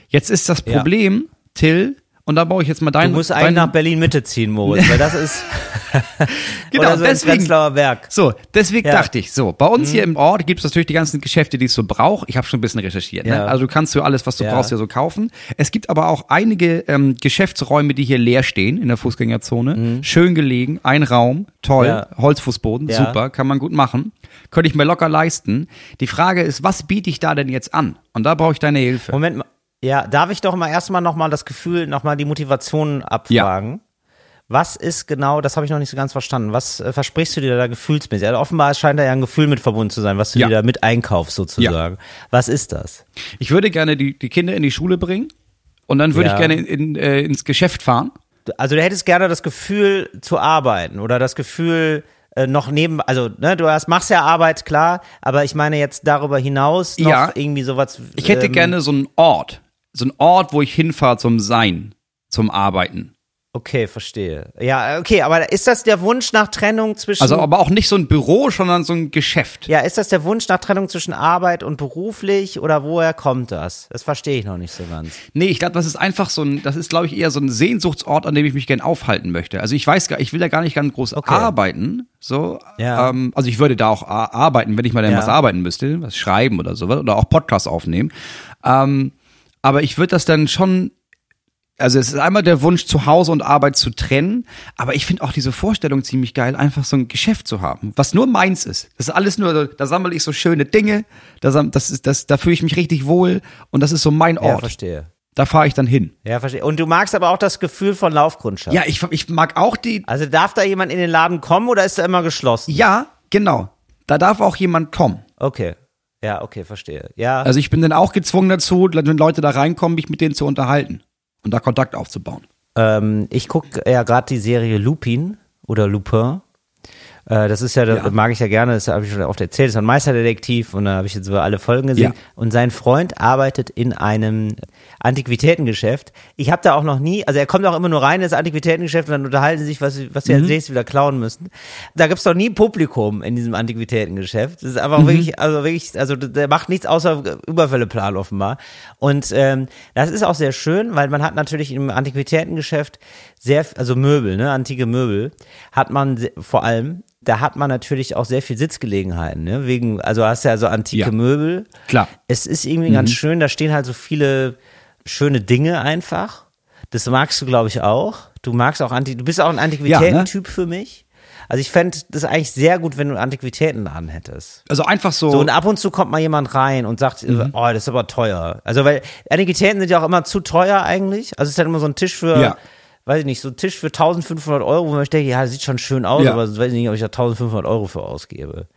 Jetzt ist das Ja. Problem, Till, und da baue ich jetzt mal Du deinen. musst eigentlich deinen- nach Berlin Mitte ziehen, Moritz, weil das ist [laughs] [laughs] Genau, oder so deswegen- Prenzlauer Berg. So, deswegen Ja. Mhm. dachte ich, so, bei uns hier im Ort gibt es natürlich die ganzen Geschäfte, die es so braucht. Ich habe schon ein bisschen recherchiert. Ja. Ne? Also du kannst für alles, was du Ja. brauchst, ja so kaufen. Es gibt aber auch einige ähm, Geschäftsräume, die hier leer stehen in der Fußgängerzone. Schön gelegen, ein Raum, toll, Mhm. Holzfußboden, super, kann man gut machen. Könnte ich mir locker leisten. Die Frage ist, was biete ich da denn jetzt an? Und da brauche ich deine Hilfe. Moment mal. Ja, darf ich doch mal erstmal nochmal das Gefühl, nochmal die Motivation abfragen? Was ist genau, das habe ich noch nicht so ganz verstanden. Was äh, versprichst du dir da gefühlsmäßig? Also offenbar scheint da ja ein Gefühl mit verbunden zu sein, was du Ja. dir da mit einkaufst sozusagen. Was ist das? Ich würde gerne die, die Kinder in die Schule bringen und dann würde Ja. ich gerne in, in, äh, ins Geschäft fahren. Also du hättest gerne das Gefühl zu arbeiten oder das Gefühl äh, noch neben, also ne, du hast, machst ja Arbeit, klar, aber ich meine jetzt darüber hinaus noch Ja. irgendwie sowas. Ich hätte ähm, gerne so einen Ort, so einen Ort, wo ich hinfahre zum Sein, zum Arbeiten. Okay, verstehe. Ja, okay, aber ist das der Wunsch nach Trennung zwischen Also aber auch nicht so ein Büro, sondern so ein Geschäft. Ja, ist das der Wunsch nach Trennung zwischen Arbeit und beruflich oder woher kommt das? Das verstehe ich noch nicht so ganz. Nee, ich glaube, das ist einfach so ein, das ist, glaube ich, eher so ein Sehnsuchtsort, an dem ich mich gern aufhalten möchte. Also ich weiß gar, ich will da gar nicht ganz groß Okay. arbeiten. So, Ja. ähm, also ich würde da auch arbeiten, wenn ich mal dann Ja. was arbeiten müsste, was schreiben oder sowas oder auch Podcasts aufnehmen. Ähm, aber ich würde das dann schon also es ist einmal der Wunsch, zu Hause und Arbeit zu trennen, aber ich finde auch diese Vorstellung ziemlich geil, einfach so ein Geschäft zu haben, was nur meins ist. Das ist alles nur, so- da sammle ich so schöne Dinge, da, das ist, das, da fühle ich mich richtig wohl und das ist so mein Ja, Ort. verstehe. Da fahre ich dann hin. Ja, verstehe. Und du magst aber auch das Gefühl von Laufkundschaft. Ja, ich, ich mag auch die. Also darf da jemand in den Laden kommen oder ist er immer geschlossen? Ja, genau. Da darf auch jemand kommen. Okay. Ja, okay, verstehe. Ja. Also ich bin dann auch gezwungen dazu, wenn Leute da reinkommen, mich mit denen zu unterhalten und da Kontakt aufzubauen. Ähm, ich gucke ja gerade die Serie Lupin oder Lupin. Äh, das ist ja, das Ja. mag ich ja gerne, das habe ich schon oft erzählt, das ist ein Meisterdetektiv und da habe ich jetzt so alle Folgen gesehen. Ja. Und sein Freund arbeitet in einem Antiquitätengeschäft. Ich habe da auch noch nie, also er kommt auch immer nur rein in das Antiquitätengeschäft und dann unterhalten sie sich, was, sie- was sie Mhm. als nächstes wieder klauen müssen. Da gibt's noch nie Publikum in diesem Antiquitätengeschäft. Das ist einfach Mhm. wirklich, also wirklich, also der macht nichts außer Überfälle planen offenbar. Und ähm, das ist auch sehr schön, weil man hat natürlich im Antiquitätengeschäft sehr, also Möbel, ne, antike Möbel, hat man vor allem, da hat man natürlich auch sehr viel Sitzgelegenheiten, ne, wegen, also hast ja so antike Ja. Möbel. Klar. Es ist irgendwie ganz schön, da stehen halt so viele schöne Dinge einfach. Das magst du, glaube ich, auch. Du magst auch Anti, du bist auch ein Antiquitätentyp für mich. Also ich fände das eigentlich sehr gut, wenn du Antiquitäten an hättest. Also einfach so. So, und ab und zu kommt mal jemand rein und sagt, Mhm. oh, das ist aber teuer. Also, weil Antiquitäten sind ja auch immer zu teuer eigentlich. Also, es ist halt immer so ein Tisch für, Ja. weiß ich nicht, so ein Tisch für 1500 Euro, wo man denke, ja, das sieht schon schön aus, Ja. aber ich weiß nicht, ob ich da 1500 Euro für ausgebe.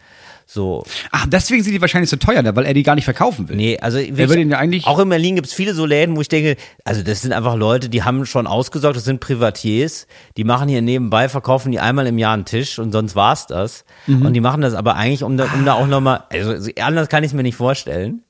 So. Ach, deswegen sind die wahrscheinlich so teuer, ne? weil er die gar nicht verkaufen will. Nee, also Er will ihn ja eigentlich. auch in Berlin gibt's viele so Läden, wo ich denke, also das sind einfach Leute, die haben schon ausgesorgt, das sind Privatiers, die machen hier nebenbei, verkaufen die einmal im Jahr einen Tisch und sonst war's das. Mhm. Und die machen das aber eigentlich, um da, um da auch nochmal, also so anders kann ich es mir nicht vorstellen,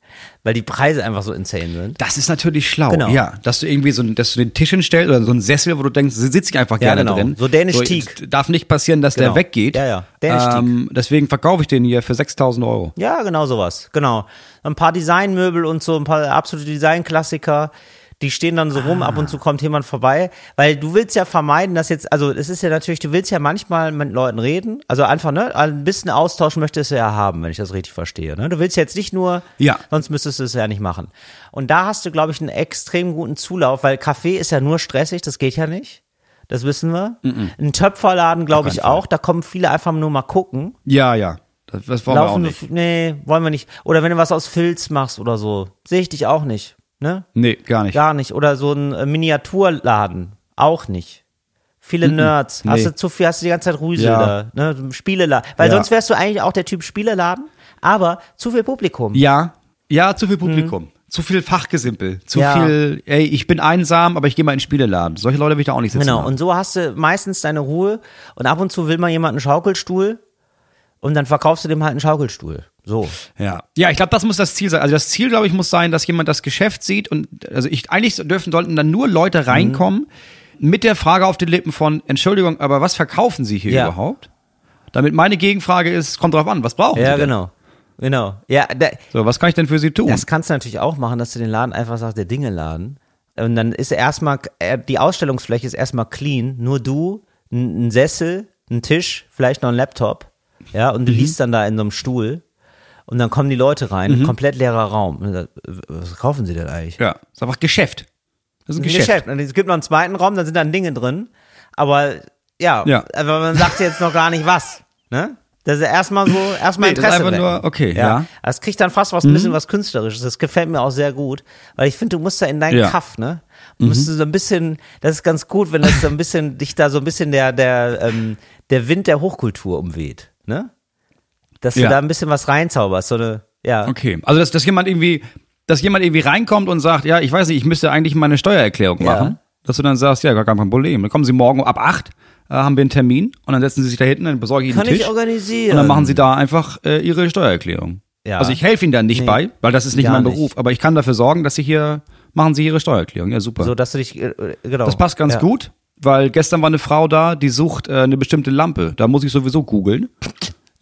weil die Preise einfach so insane sind. Das ist natürlich schlau, Genau. ja. Dass du irgendwie so, dass du den Tisch hinstellst oder so einen Sessel, wo du denkst, sitze ich einfach Ja, gerne genau. drin. So dänisch Teak. es Darf nicht passieren, dass Genau. der weggeht. Ja, ja. Dänisch Teak. ähm, deswegen verkaufe ich den hier für 6000 Euro. Ja, genau sowas. Genau. Ein paar Designmöbel und so, ein paar absolute Designklassiker. Die stehen dann so rum, ab und zu kommt jemand vorbei, weil du willst ja vermeiden, dass jetzt, also es ist ja natürlich, du willst ja manchmal mit Leuten reden, also einfach, ne, ein bisschen Austausch möchtest du ja haben, wenn ich das richtig verstehe, ne? Du willst jetzt nicht nur, Ja. sonst müsstest du es ja nicht machen. Und da hast du, glaube ich, einen extrem guten Zulauf, weil Kaffee ist ja nur stressig, das geht ja nicht. Das wissen wir. Ein Töpferladen, glaube ich, auch. Da kommen viele einfach nur mal gucken. Ja, ja. Das, das wollen wir auch Laufen, nicht. nee, wollen wir nicht. Oder wenn du was aus Filz machst oder so, sehe ich dich auch nicht, ne? Nee, gar nicht. Gar nicht. Oder so ein äh, Miniaturladen, auch nicht. Viele Nerds. Hast nee. du zu viel, hast du die ganze Zeit Rüsel Ja. da, ne? Spieleladen. Weil Ja. sonst wärst du eigentlich auch der Typ Spieleladen, aber zu viel Publikum. Ja, ja, zu viel Publikum. Zu viel Fachgesimpel. Zu Mhm. Ja. viel, ey, ich bin einsam, aber ich gehe mal in den Spieleladen. Solche Leute will ich da auch nicht sitzen. Genau, haben. und so hast du meistens deine Ruhe und ab und zu will mal jemand einen Schaukelstuhl und dann verkaufst du dem halt einen Schaukelstuhl. So. Ja, ja, ich glaube, das muss das Ziel sein. Also das Ziel, glaube ich, muss sein, dass jemand das Geschäft sieht und also ich eigentlich dürfen sollten dann nur Leute reinkommen mit der Frage auf den Lippen von Entschuldigung, aber was verkaufen Sie hier Ja. überhaupt? Damit meine Gegenfrage ist, kommt drauf an, was brauchen Ja, Sie denn? genau. Genau. Ja, da, So, was kann ich denn für Sie tun? Das kannst du natürlich auch machen, dass du den Laden einfach sagst, der Dinge-Laden. Und dann ist erstmal, äh, die Ausstellungsfläche ist erstmal clean, nur du, ein ein Sessel, ein Tisch, vielleicht noch ein Laptop, ja, und du Mhm. liest dann da in so einem Stuhl. Und dann kommen die Leute rein, komplett leerer Raum. Dann, äh, Was kaufen sie denn eigentlich? ja, ist einfach Geschäft. Das ist ein Ein Geschäft. Geschäft. Und es gibt noch einen zweiten Raum, da sind dann Dinge drin. Aber ja, Ja. aber man sagt jetzt noch gar nicht was. Ne? Das ist erstmal so, erstmal Nee, das ist Interesse. einfach wecken. nur, okay, ja. Mhm. Das kriegt dann fast was, ein bisschen was Künstlerisches. Das gefällt mir auch sehr gut. Weil ich finde, du musst da in deinen Ja. Mhm. Kaff, ne? Du musst so ein bisschen, das ist ganz gut, wenn das so ein bisschen, dich da so ein bisschen der, der, ähm, der Wind der Hochkultur umweht, ne? Dass du Ja. da ein bisschen was reinzauberst, so eine, ja. Okay, also dass, dass jemand irgendwie, dass jemand irgendwie reinkommt und sagt, ja, ich weiß nicht, ich müsste eigentlich meine Steuererklärung Ja. machen. Dass du dann sagst, ja, gar kein Problem. Dann kommen Sie morgen ab acht, äh, haben wir einen Termin und dann setzen Sie sich da hinten, dann besorge ich Ihnen Kann Tisch. ich organisieren. Und dann machen sie da einfach äh, ihre Steuererklärung. Ja. Also ich helfe ihnen da nicht Nee. bei, weil das ist nicht Gar mein nicht. Beruf, aber ich kann dafür sorgen, dass sie hier machen sie ihre Steuererklärung. Ja, super. so, dass du dich, äh, genau. das passt ganz ja. gut, weil gestern war eine Frau da, die sucht äh, eine bestimmte Lampe. Da muss ich sowieso googeln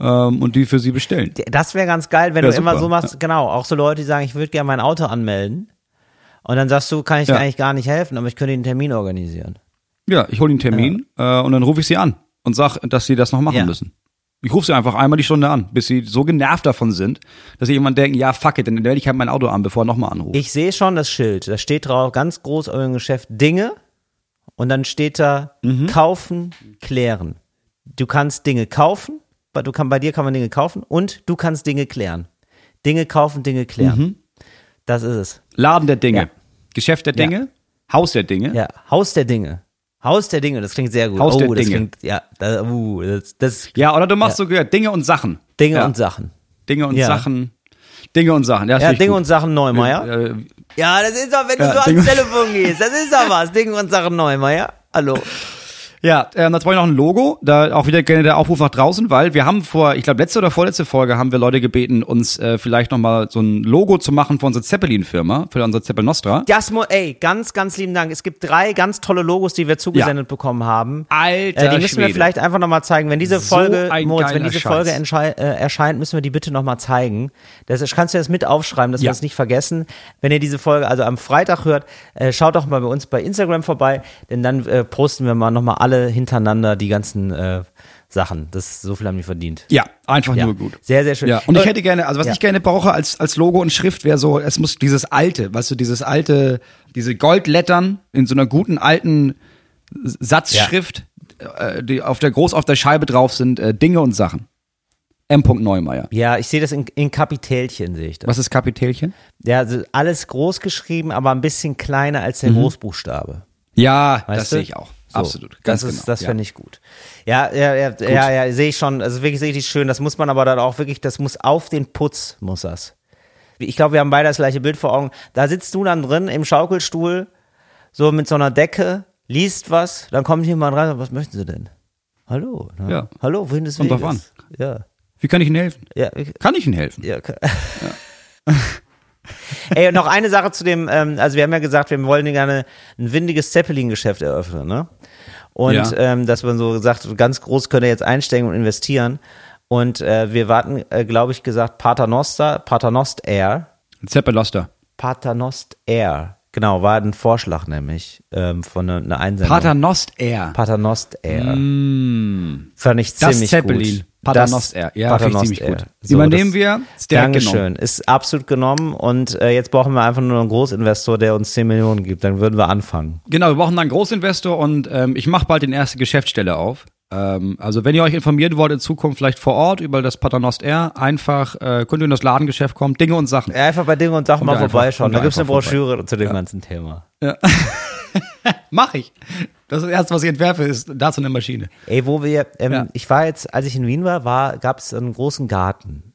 ähm, und die für sie bestellen. Das wäre ganz geil, wenn Ja, du immer super. so machst, genau, auch so Leute, die sagen, ich würde gerne mein Auto anmelden. Und dann sagst du, kann ich dir Ja. eigentlich gar nicht helfen, aber ich könnte den Termin organisieren. Ja, ich hole den Termin äh, und dann rufe ich sie an und sag, dass sie das noch machen Ja. müssen. Ich rufe sie einfach einmal die Stunde an, bis sie so genervt davon sind, dass sie irgendwann denken, ja, fuck it, dann werde ich halt mein Auto an, bevor er nochmal anruft. Ich sehe schon das Schild, da steht drauf, ganz groß dem Geschäft, Dinge. Und dann steht da, Mhm. kaufen, klären. Du kannst Dinge kaufen, du kann, bei dir kann man Dinge kaufen und du kannst Dinge klären. Dinge kaufen, Dinge klären. Mhm. Das ist es. Laden der Dinge. Ja. Geschäft der Dinge, Haus der Dinge. Ja, Haus der Dinge. Haus der Dinge, das klingt sehr gut. Haus oh, der das Dinge. klingt, ja, da, uh, das, das Ja, oder du machst so gehört, Dinge und Sachen. Dinge ja. und Sachen. Dinge und Ja. Sachen. Dinge und Sachen. Ja, das Ja, Dinge gut. und Sachen Neumeier. Äh, Ja, das ist doch, wenn du Ja, so ans Telefon gehst, das ist doch was. Dinge und Sachen Neumeier. Hallo. Ja, ähm, dazu brauche ich noch ein Logo. Da auch wieder gerne der Aufruf nach draußen, weil wir haben vor, ich glaube, letzte oder vorletzte Folge haben wir Leute gebeten, uns äh, vielleicht nochmal so ein Logo zu machen für unsere Zeppelin-Firma, für unsere Zeppel Nostra. Das ey, ganz, ganz lieben Dank. Es gibt drei ganz tolle Logos, die wir zugesendet bekommen haben. Alter Äh, die müssen wir Schwede. vielleicht einfach nochmal zeigen. Wenn diese So Folge, ein Moritz, wenn diese. Folge äh, erscheint, müssen wir die bitte nochmal zeigen. Das kannst du das mit aufschreiben, dass Ja. wir es nicht vergessen. Wenn ihr diese Folge also am Freitag hört, äh, schaut doch mal bei uns bei Instagram vorbei, denn dann äh, posten wir mal nochmal alle hintereinander die ganzen äh, Sachen. Das so viel haben die verdient. Ja, einfach Ja. nur gut. Sehr, sehr schön. Ja, und ich Äh, hätte gerne, also was ja. ich gerne brauche als, als Logo und Schrift wäre so, es muss dieses alte, weißt du, dieses alte, diese Goldlettern in so einer guten alten Satzschrift, äh, die auf der groß auf der Scheibe drauf sind, äh, Dinge und Sachen. M. Neumeier. Ja, ich sehe das in, in Kapitälchen, sehe ich das. Was ist Kapitälchen? Ja, also alles groß geschrieben, aber ein bisschen kleiner als der Großbuchstabe. Ja, Weißt das sehe ich auch. So, Absolut. Ganz das ist, genau. das ja. fände ich gut. Ja, ja, ja, ja, ja, sehe ich schon. Also wirklich richtig schön. Das muss man aber dann auch wirklich, das muss auf den Putz, muss das. Ich glaube, wir haben beide das gleiche Bild vor Augen. Da sitzt du dann drin im Schaukelstuhl, so mit so einer Decke, liest was, dann kommt jemand rein und was möchten Sie denn? Hallo. ne? Ja. Hallo, wohin des Kommt drauf Weges? Ja. Wie kann ich Ihnen helfen? Ja, ich- Kann ich Ihnen helfen? ja. okay. [laughs] Ey, und noch eine Sache zu dem, ähm, also wir haben ja gesagt, wir wollen gerne ein windiges Zeppelin-Geschäft eröffnen, ne? Und Ja. ähm, dass man so sagt, ganz groß könnt ihr jetzt einsteigen und investieren. Und äh, wir warten, äh, glaube ich, gesagt, Paternoster, Paternost Air, Zeppeloster. Paternost Air, genau, war ein Vorschlag nämlich ähm, von einer eine Einsendung. Paternost Air. Paternost Air. Mm. Fand ich Das ziemlich Zeppelin. gut. Paternost Das Air. Ja, finde ich Paternost ziemlich gut. So, Übernehmen wir. Ist direkt Dankeschön. genommen. Ist absolut genommen und äh, jetzt brauchen wir einfach nur einen Großinvestor, der uns 10 Millionen gibt. Dann würden wir anfangen. Genau, wir brauchen dann einen Großinvestor und ähm, ich mache bald den erste Geschäftsstelle auf. Ähm, also wenn ihr euch informieren wollt in Zukunft vielleicht vor Ort über das Paternost Air, einfach äh, könnt ihr in das Ladengeschäft kommen, Dinge und Sachen. Ja, Einfach bei Dingen und Sachen mal einfach- vorbeischauen. kommt Da gibt's eine einfach vorbei. Broschüre zu dem ganzen Thema. [laughs] Mach ich. Das ist das erste, was ich entwerfe, ist dazu eine Maschine. Ey, wo wir, ähm, Ja. ich war jetzt, als ich in Wien war, war gab's einen großen Garten.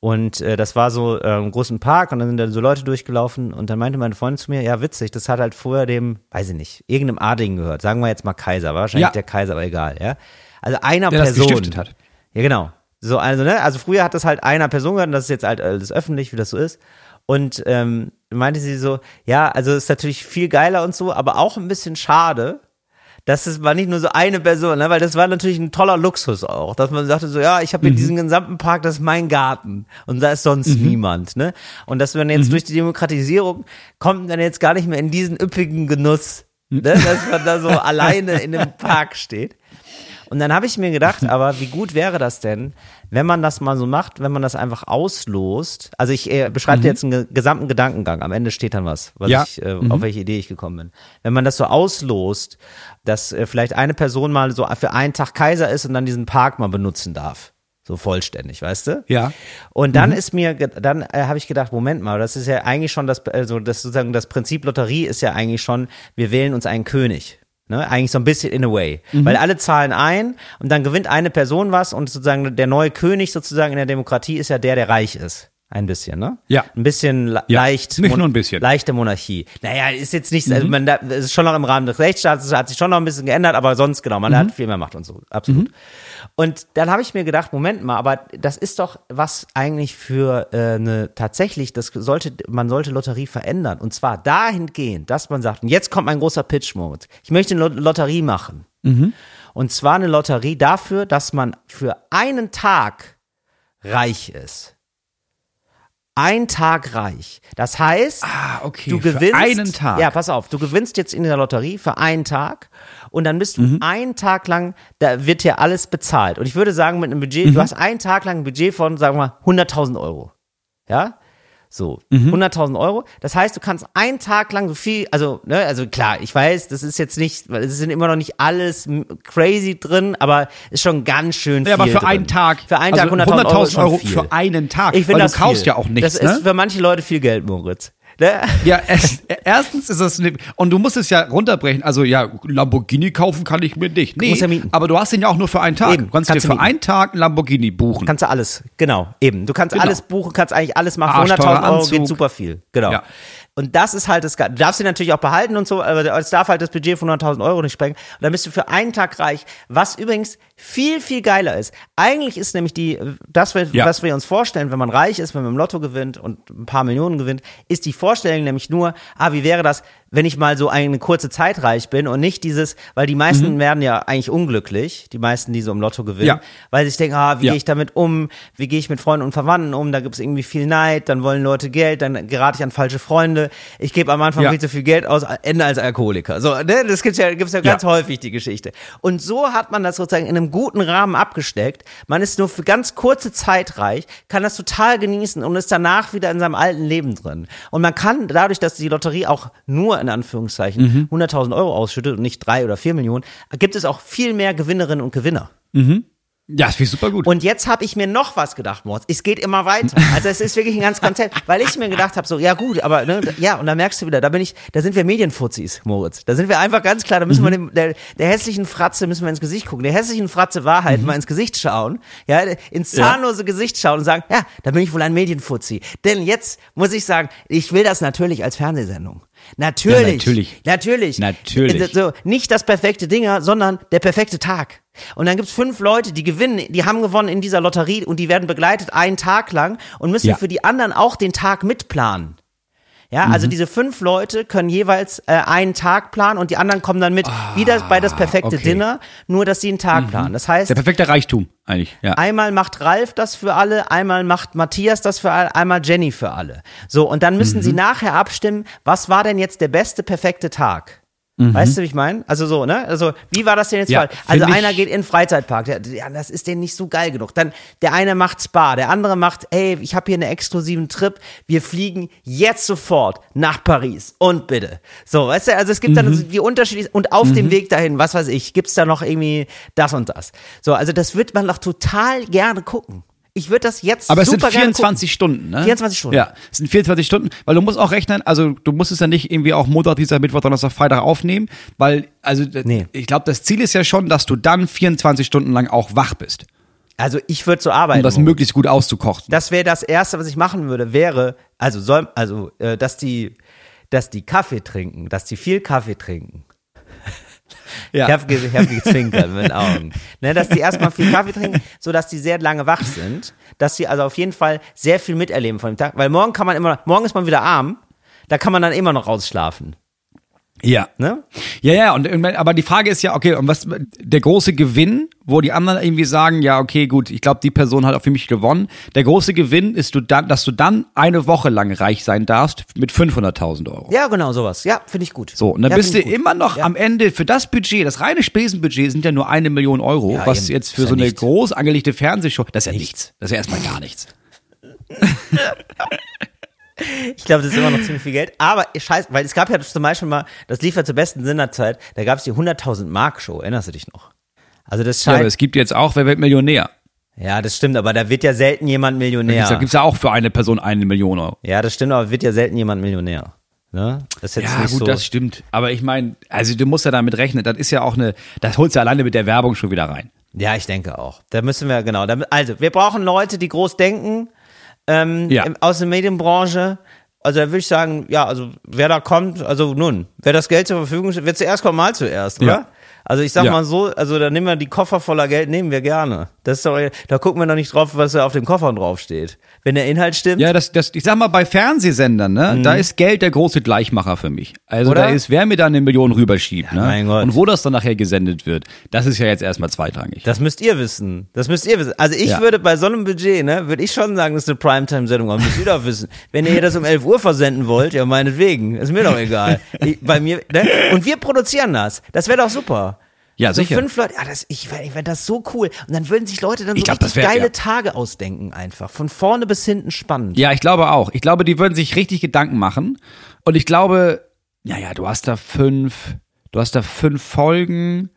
Und äh, das war so äh, ein großen Park und dann sind da so Leute durchgelaufen und dann meinte meine Freundin zu mir, ja witzig, das hat halt vorher dem, weiß ich nicht, irgendeinem Adligen gehört. Sagen wir jetzt mal Kaiser, war wahrscheinlich Ja. der Kaiser, aber egal, ja. Also einer Der das Person. gestiftet hat. Ja, genau. So, also, ne, also früher hat das halt einer Person gehört und das ist jetzt halt alles öffentlich, wie das so ist. Und ähm, meinte sie so, ja, also ist natürlich viel geiler und so, aber auch ein bisschen schade, dass es war nicht nur so eine Person, ne? weil das war natürlich ein toller Luxus auch, dass man sagte so, ja, ich habe hier diesen gesamten Park, das ist mein Garten und da ist sonst niemand, ne? Und dass man jetzt durch die Demokratisierung kommt man jetzt gar nicht mehr in diesen üppigen Genuss, ne? dass man da so [laughs] alleine in einem Park steht. Und dann habe ich mir gedacht, [laughs] aber wie gut wäre das denn, wenn man das mal so macht, wenn man das einfach auslost. Also ich äh, beschreibe dir jetzt einen ge- gesamten Gedankengang. Am Ende steht dann was, was Ja. ich, äh, auf welche Idee ich gekommen bin. Wenn man das so auslost, dass äh, vielleicht eine Person mal so für einen Tag Kaiser ist und dann diesen Park mal benutzen darf. So vollständig, weißt du? Ja. Und dann ist mir, dann äh, habe ich gedacht, Moment mal, das ist ja eigentlich schon das, also das sozusagen das Prinzip Lotterie ist ja eigentlich schon, wir wählen uns einen König. Ne? Eigentlich so ein bisschen in a way. Weil alle zahlen ein und dann gewinnt eine Person was und sozusagen der neue König sozusagen in der Demokratie ist ja der, der reich ist. Ein bisschen, ne? Ja. Ein bisschen Ja. leicht. [laughs] Nicht nur ein bisschen. Leichte Monarchie. Naja, ist jetzt nicht, also man, da, es ist schon noch im Rahmen des Rechtsstaats, es hat sich schon noch ein bisschen geändert, aber sonst genau, man hat viel mehr Macht und so. Absolut. Und dann habe ich mir gedacht, Moment mal, aber das ist doch was eigentlich für äh, eine tatsächlich, das sollte, man sollte Lotterie verändern. Und zwar dahingehend, dass man sagt, und jetzt kommt mein großer Pitch, Moritz. Ich möchte eine Lot- Lotterie machen. Und zwar eine Lotterie dafür, dass man für einen Tag reich ist. Ein Tag reich. Das heißt, Ah, okay. du für gewinnst einen Tag. Ja, pass auf, du gewinnst jetzt in der Lotterie für einen Tag und dann bist du Mhm. einen Tag lang, da wird dir alles bezahlt. Und ich würde sagen, mit einem Budget, Mhm. du hast einen Tag lang ein Budget von, sagen wir mal, 100.000 Euro. Ja? So, Mhm. 100.000 Euro. Das heißt, du kannst einen Tag lang so viel, also, ne, also klar, ich weiß, das ist jetzt nicht, weil es sind immer noch nicht alles crazy drin, aber ist schon ganz schön viel Ja, aber für drin. einen Tag. Für einen also Tag 100.000 Euro, ist schon Euro viel. für einen Tag. Ich finde weil das du kaufst viel. ja auch nichts, Das ne? ist für manche Leute viel Geld, Moritz. Ne? Ja, erstens ist das, ne, und du musst es ja runterbrechen. Also ja, Lamborghini kaufen kann ich mir nicht. Nee, ja aber du hast den ja auch nur für einen Tag. Eben, du kannst, kannst dir du für mieten. einen Tag einen Lamborghini buchen. Kannst du alles, genau, eben. Du kannst Genau. alles buchen, kannst eigentlich alles machen. Für Arschteurer 100.000 Euro geht super viel. Genau. Ja. Und das ist halt das Ge- Du darfst sie natürlich auch behalten und so, aber es darf halt das Budget von 100.000 Euro nicht sprengen. Und dann bist du für einen Tag reich, was übrigens viel, viel geiler ist. Eigentlich ist nämlich die, das, wir- Ja. was wir uns vorstellen, wenn man reich ist, wenn man im Lotto gewinnt und ein paar Millionen gewinnt, ist die Vorstellung nämlich nur, ah, wie wäre das, wenn ich mal so eine kurze Zeit reich bin und nicht dieses, weil die meisten werden ja eigentlich unglücklich, die meisten, die so im Lotto gewinnen, Ja. weil sie sich denken, ah, wie Ja. gehe ich damit um, wie gehe ich mit Freunden und Verwandten um, da gibt es irgendwie viel Neid, dann wollen Leute Geld, dann gerate ich an falsche Freunde, ich gebe am Anfang Ja. viel zu viel Geld aus, ende als Alkoholiker. So, ne? das gibt's ja, gibt's ja ganz häufig, die Geschichte. Und so hat man das sozusagen in einem guten Rahmen abgesteckt, man ist nur für ganz kurze Zeit reich, kann das total genießen und ist danach wieder in seinem alten Leben drin. Und man kann dadurch, dass die Lotterie auch nur in Anführungszeichen Mhm. 100.000 Euro ausschüttet und nicht drei oder vier Millionen, gibt es auch viel mehr Gewinnerinnen und Gewinner. Ja, das finde ich super gut. Und jetzt habe ich mir noch was gedacht, Moritz. Es geht immer weiter. Also es ist wirklich ein ganz Konzept, weil ich mir gedacht habe, so ja gut, aber ne, ja und da merkst du wieder, da bin ich, da sind wir Medienfuzis, Moritz. Da sind wir einfach ganz klar, da müssen wir dem, der, der hässlichen Fratze müssen wir ins Gesicht gucken, der hässlichen Fratze Wahrheit mal ins Gesicht schauen, ja, ins zahnlose Gesicht schauen und sagen, ja, da bin ich wohl ein Medienfuzzi. Denn jetzt muss ich sagen, ich will das natürlich als Fernsehsendung. Natürlich. Ja, natürlich. Natürlich. Natürlich. So, nicht das perfekte Dinger, sondern der perfekte Tag. Und dann gibt's fünf Leute, die gewinnen, die haben gewonnen in dieser Lotterie und die werden begleitet einen Tag lang und müssen Ja. für die anderen auch den Tag mitplanen. Ja, Mhm. also diese fünf Leute können jeweils äh, einen Tag planen und die anderen kommen dann mit, wie das bei das perfekte Ah, okay. Mhm. Dinner, nur dass sie einen Tag planen. Das heißt, Der perfekte Reichtum, eigentlich. Ja. Einmal macht Ralf das für alle, einmal macht Matthias das für alle, einmal Jenny für alle. So, und dann müssen Mhm. sie nachher abstimmen, was war denn jetzt der beste, perfekte Tag? Weißt du, wie ich meine? Also so, ne? Also, wie war das denn jetzt? Mhm. Ja, Fall? Also einer geht in den Freizeitpark, der, ja, das ist denen nicht so geil genug. Dann der eine macht Spa, der andere macht, ey, ich habe hier einen exklusiven Trip, wir fliegen jetzt sofort nach Paris und bitte. So, weißt du, also es gibt Mhm. dann die unterschiedlichen und auf dem Weg dahin, was weiß ich, gibt's da noch irgendwie das und das. So, also das wird man doch total gerne gucken. Ich würde das jetzt Aber es sind super gerne 24 Stunden, ne? 24 Stunden. Ja, es sind 24 Stunden, weil du musst auch rechnen, also du musst es ja nicht irgendwie auch Montag, Dienstag, Mittwoch, Donnerstag, Freitag aufnehmen, weil, also Nee. ich glaube, das Ziel ist ja schon, dass du dann 24 Stunden lang auch wach bist. Also ich würde so arbeiten. um das möglichst gut auszukochen. Das wäre das erste, was ich machen würde, wäre, also soll, also, äh, dass die, dass die Kaffee trinken, dass die viel Kaffee trinken. Ja. Ich habe hab gezwinkert mit den Augen. Ne, dass die erstmal viel Kaffee trinken, so dass die sehr lange wach sind, dass sie also auf jeden Fall sehr viel miterleben von dem Tag, weil morgen kann man immer, morgen ist man wieder arm, da kann man dann immer noch ausschlafen, Ja. ne? Ja, ja, und aber die Frage ist ja, okay, und was der große Gewinn, wo die anderen irgendwie sagen, ja, okay, gut, ich glaube, die Person hat auch für mich gewonnen. Der große Gewinn ist, du dann, dass du dann eine Woche lang reich sein darfst mit 500.000 Euro. Ja, genau sowas. Ja, finde ich gut. So, und dann ja, bist du gut. immer noch Ja. am Ende für das Budget, das reine Spesenbudget sind ja nur eine Million Euro, Ja, was eben. jetzt für so eine nichts. groß angelegte Fernsehshow, das ist ja nichts. Das ist ja erstmal gar nichts. [laughs] Ich glaube, das ist immer noch ziemlich viel Geld. Aber scheiße, weil es gab ja zum Beispiel mal, das lief ja zur besten Sinnerzeit, da gab es die 100.000 Mark Show, erinnerst du dich noch? Also das Ja, aber scheint, es gibt jetzt auch, wer wird Millionär? ja, das stimmt, aber da wird ja selten jemand Millionär. Da gibt's ja auch für eine Person eine Million Euro. Ja, das stimmt, aber wird ja selten jemand Millionär. Ne? Das ist jetzt Ja, gut, so. das stimmt. Aber ich meine, also du musst ja damit rechnen, das ist ja auch eine, das holst du alleine mit der Werbung schon wieder rein. Ja, ich denke auch. Da müssen wir, genau. Da, also, wir brauchen Leute, die groß denken, ähm, Ja. aus der Medienbranche. Also da würde ich sagen, ja, also wer da kommt, also nun, wer das Geld zur Verfügung steht, wer zuerst kommt, mal zuerst, oder? Ja. Also ich sag Ja. mal so, also da nehmen wir die Koffer voller Geld, nehmen wir gerne. Das ist doch, da gucken wir doch nicht drauf, was da auf dem Koffer drauf steht. Wenn der Inhalt stimmt, Ja, das, das, ich sag mal, bei Fernsehsendern, ne, da ist Geld der große Gleichmacher für mich. Also Mhm. Oder? da ist, wer mir da eine Million rüberschiebt, ne? mein Gott. Und wo das dann nachher gesendet wird, das ist ja jetzt erstmal zweitrangig. Das müsst ihr wissen. Das müsst ihr wissen. Also ich Ja. würde bei so einem Budget, ne, würde ich schon sagen, das ist eine Primetime-Sendung, aber müsst ihr doch wissen. Wenn ihr das um 11 Uhr versenden wollt, ja meinetwegen, ist mir doch egal. [laughs] Ich, bei mir, ne? Und wir produzieren das. Das wäre doch super. Ja, so sicher. fünf Leute, ja, das, ich, ich fände das so cool. Und dann würden sich Leute dann so Ich glaub, richtig das wär- geile ja. Tage ausdenken einfach. Von vorne bis hinten spannend. Ja, ich glaube auch. Ich glaube, die würden sich richtig Gedanken machen. Und ich glaube, ja, ja, du hast da fünf, du hast da fünf Folgen,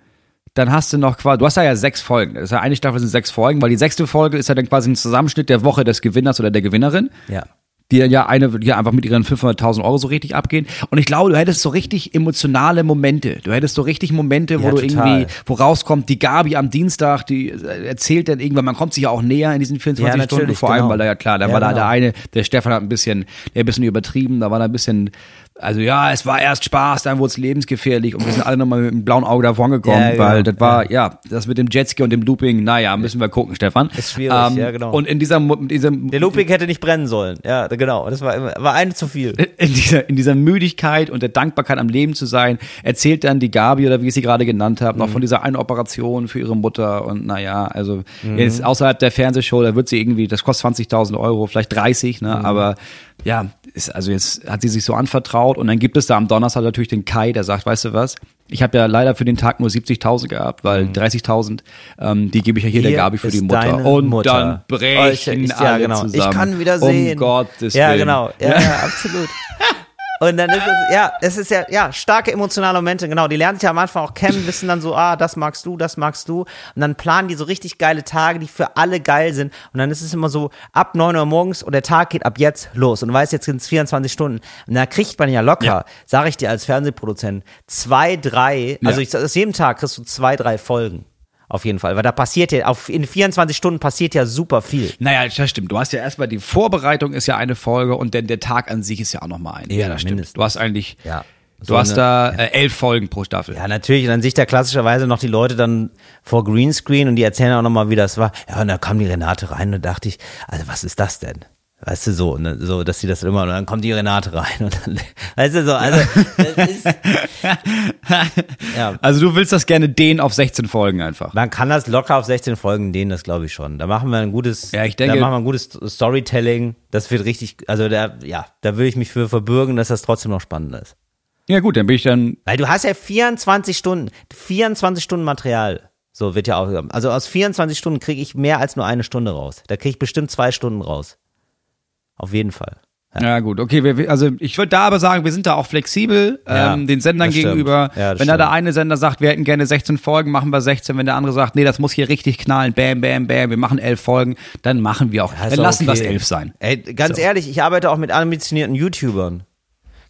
dann hast du noch quasi, du hast da ja sechs Folgen. Das ist ja eine Staffel sind sechs Folgen, weil die sechste Folge ist ja dann quasi ein Zusammenschnitt der Woche des Gewinners oder der Gewinnerin. Ja. Die ja eine, die einfach mit ihren 500.000 Euro so richtig abgehen. Und ich glaube, du hättest so richtig emotionale Momente. Du hättest so richtig Momente, wo Ja, du total. irgendwie, wo rauskommt, die Gabi am Dienstag, die äh, erzählt dann irgendwann, man kommt sich ja auch näher in diesen 24 Ja, Stunden, vor allem, genau. weil da ja klar, da Ja, war da genau. der eine, der Stefan hat ein bisschen, der ein bisschen übertrieben, da war da ein bisschen, also ja, es war erst Spaß, dann wurde es lebensgefährlich und wir sind alle nochmal mit einem blauen Auge davon gekommen, Ja, genau. weil das war, ja. das mit dem Jetski und dem Looping, naja, müssen wir gucken, Stefan. Ist schwierig, ja, genau. Und in dieser, in diesem, Der Looping hätte nicht brennen sollen. Ja, genau. Das war, war eine zu viel. [laughs] in dieser, in dieser Müdigkeit und der Dankbarkeit am Leben zu sein, erzählt dann die Gabi oder wie ich sie gerade genannt habe, Mhm. noch von dieser einen Operation für ihre Mutter und naja, also Mhm. jetzt außerhalb der Fernsehshow, da wird sie irgendwie, das kostet 20.000 Euro, vielleicht 30, ne, Mhm. aber ja, ist, also jetzt hat sie sich so anvertraut und dann gibt es da am Donnerstag natürlich den Kai, der sagt, weißt du was, ich habe ja leider für den Tag nur 70.000 gehabt, weil 30.000, ähm, die gebe ich ja hier, der Mhm. Hier Gabi für die Mutter. Und Mutter. dann brechen Ich- ja, alle genau. zusammen. Ich kann wieder Um sehen. Gottes Ja, Willen. genau. Ja, ja, absolut. [laughs] Und dann ist es, ja, es ist ja, ja, starke emotionale Momente, genau. Die lernen sich ja am Anfang auch kennen, wissen dann so, ah, das magst du, das magst du. Und dann planen die so richtig geile Tage, die für alle geil sind. Und dann ist es immer so, ab 9 Uhr morgens und der Tag geht ab jetzt los. Und du weißt, jetzt sind es 24 Stunden. Und da kriegt man ja locker, Ja. sag ich dir als Fernsehproduzent, zwei, drei, also Ja. ich, aus jedem Tag kriegst du zwei, drei Folgen. Auf jeden Fall. Weil da passiert ja, auf, in 24 Stunden passiert ja super viel. Naja, das stimmt. Du hast ja erstmal die Vorbereitung ist ja eine Folge und dann der Tag an sich ist ja auch nochmal eine. Ja, das stimmt. mindestens. Du hast eigentlich, Ja. du So hast eine- da äh, elf Folgen pro Staffel. Ja, natürlich. Und dann sich da klassischerweise noch die Leute dann vor Greenscreen und die erzählen auch nochmal, wie das war. Ja, und dann kam die Renate rein und dachte ich, also was ist das denn? Weißt du, so, ne, so, dass sie das immer, und dann kommt die Renate rein und dann, [laughs] weißt du, so, also, das ist, [laughs] ja, Also du willst das gerne dehnen auf 16 Folgen einfach. man kann das locker auf 16 Folgen dehnen, das glaube ich schon. Da machen wir ein gutes, Ja, ich denke- da machen wir ein gutes Storytelling. Das wird richtig, also da, ja, da will ich mich für verbürgen, dass das trotzdem noch spannend ist. Ja gut, dann bin ich dann, Weil du hast ja 24 Stunden, 24 Stunden Material. So wird ja auch. Also aus 24 Stunden kriege ich mehr als nur eine Stunde raus. Da kriege ich bestimmt zwei Stunden raus. Auf jeden Fall. ja gut, okay, wir, also ich würde da aber sagen, wir sind da auch flexibel Ja, ähm, den Sendern stimmt. gegenüber. Ja, Wenn da der stimmt. eine Sender sagt, wir hätten gerne 16 Folgen, machen wir 16. Wenn der andere sagt, nee, das muss hier richtig knallen, bam, bam, bam, wir machen elf Folgen, dann machen wir auch. Ja, dann auch lassen wir es okay. elf sein. Ey, ganz So. ehrlich, ich arbeite auch mit ambitionierten YouTubern.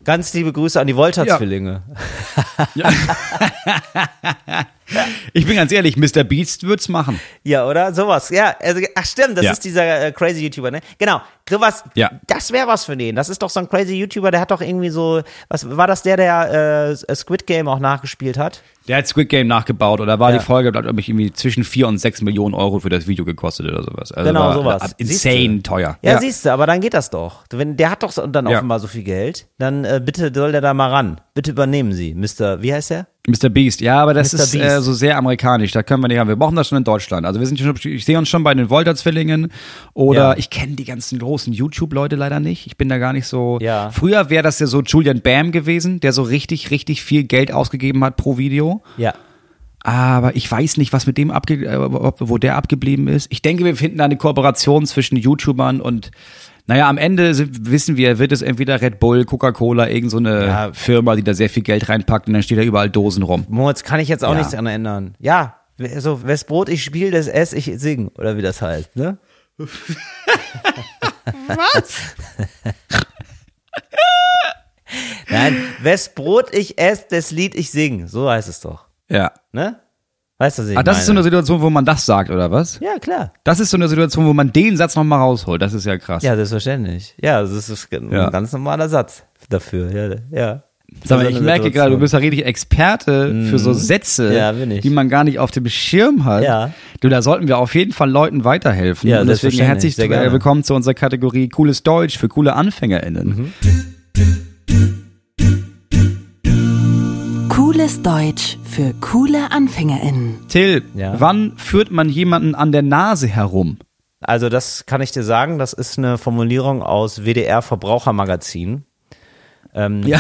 Ganz liebe Grüße an die Volta-Zwillinge. [laughs] [laughs] Ich bin ganz ehrlich, Mr. Beast wird's machen. Ja. oder? Sowas. Ja, also, ach stimmt, das Ja. ist dieser äh, crazy YouTuber, ne? Genau. Was, Ja. Das wäre was für den. Das ist doch so ein crazy YouTuber, der hat doch irgendwie so, was war das der, der äh, Squid Game auch nachgespielt hat? Der hat Squid Game nachgebaut oder war Ja. die Folge, glaube ich, irgendwie zwischen 4 und 6 Millionen Euro für das Video gekostet oder sowas. Also Genau, war sowas. Insane teuer. Ja, siehst du, aber dann geht das doch. Wenn der hat doch dann Ja. offenbar so viel Geld, dann äh, bitte soll der da mal ran. Bitte übernehmen Sie, Mr. Wie heißt der? Mr. Beast, ja, aber das Mr. ist äh, so sehr amerikanisch. Da können wir nicht haben. Wir brauchen das schon in Deutschland. Also wir sind schon, ich sehe uns schon bei den Volta-Zwillingen oder Ja. ich kenne die ganzen großen YouTube-Leute leider nicht. Ich bin da gar nicht so. Ja. Früher wäre das ja so Julian Bam gewesen, der so richtig, richtig viel Geld ausgegeben hat pro Video. Ja. Aber ich weiß nicht, was mit dem abge äh, wo der abgeblieben ist. Ich denke, wir finden da eine Kooperation zwischen YouTubern und naja, am Ende sind, wissen wir, wird es entweder Red Bull, Coca-Cola, irgend so eine Ja. Firma, die da sehr viel Geld reinpackt und dann steht da überall Dosen rum. Moritz, kann ich jetzt auch Ja. nichts dran ändern. Ja, so, wes Brot ich spiele, das ess ich sing, oder wie das heißt, ne? [laughs] Was? [laughs] Nein, wes Brot ich ess, das Lied ich sing. So heißt es doch, Ja. ne? Weißt du, was ich Ah, das ist so meine? eine Situation, wo man das sagt, oder was? Ja, klar. Das ist so eine Situation, wo man den Satz nochmal rausholt. Das ist ja krass. Ja, selbstverständlich. Ja, das ist ein Ja. ganz normaler Satz dafür. Ja, ja. Sag mal, ich merke gerade, du bist ja richtig Experte für so Sätze, Mhm. Ja, bin ich. die man gar nicht auf dem Schirm hat. Ja. Du, da sollten wir auf jeden Fall Leuten weiterhelfen. Ja, Und deswegen selbstverständlich. herzlich Sehr äh, gerne. willkommen zu unserer Kategorie Cooles Deutsch für coole AnfängerInnen. Cooles Deutsch für coole AnfängerInnen. Till, Ja. wann führt man jemanden an der Nase herum? Also das kann ich dir sagen, das ist eine Formulierung aus WDR Verbrauchermagazin. Ähm, Ja.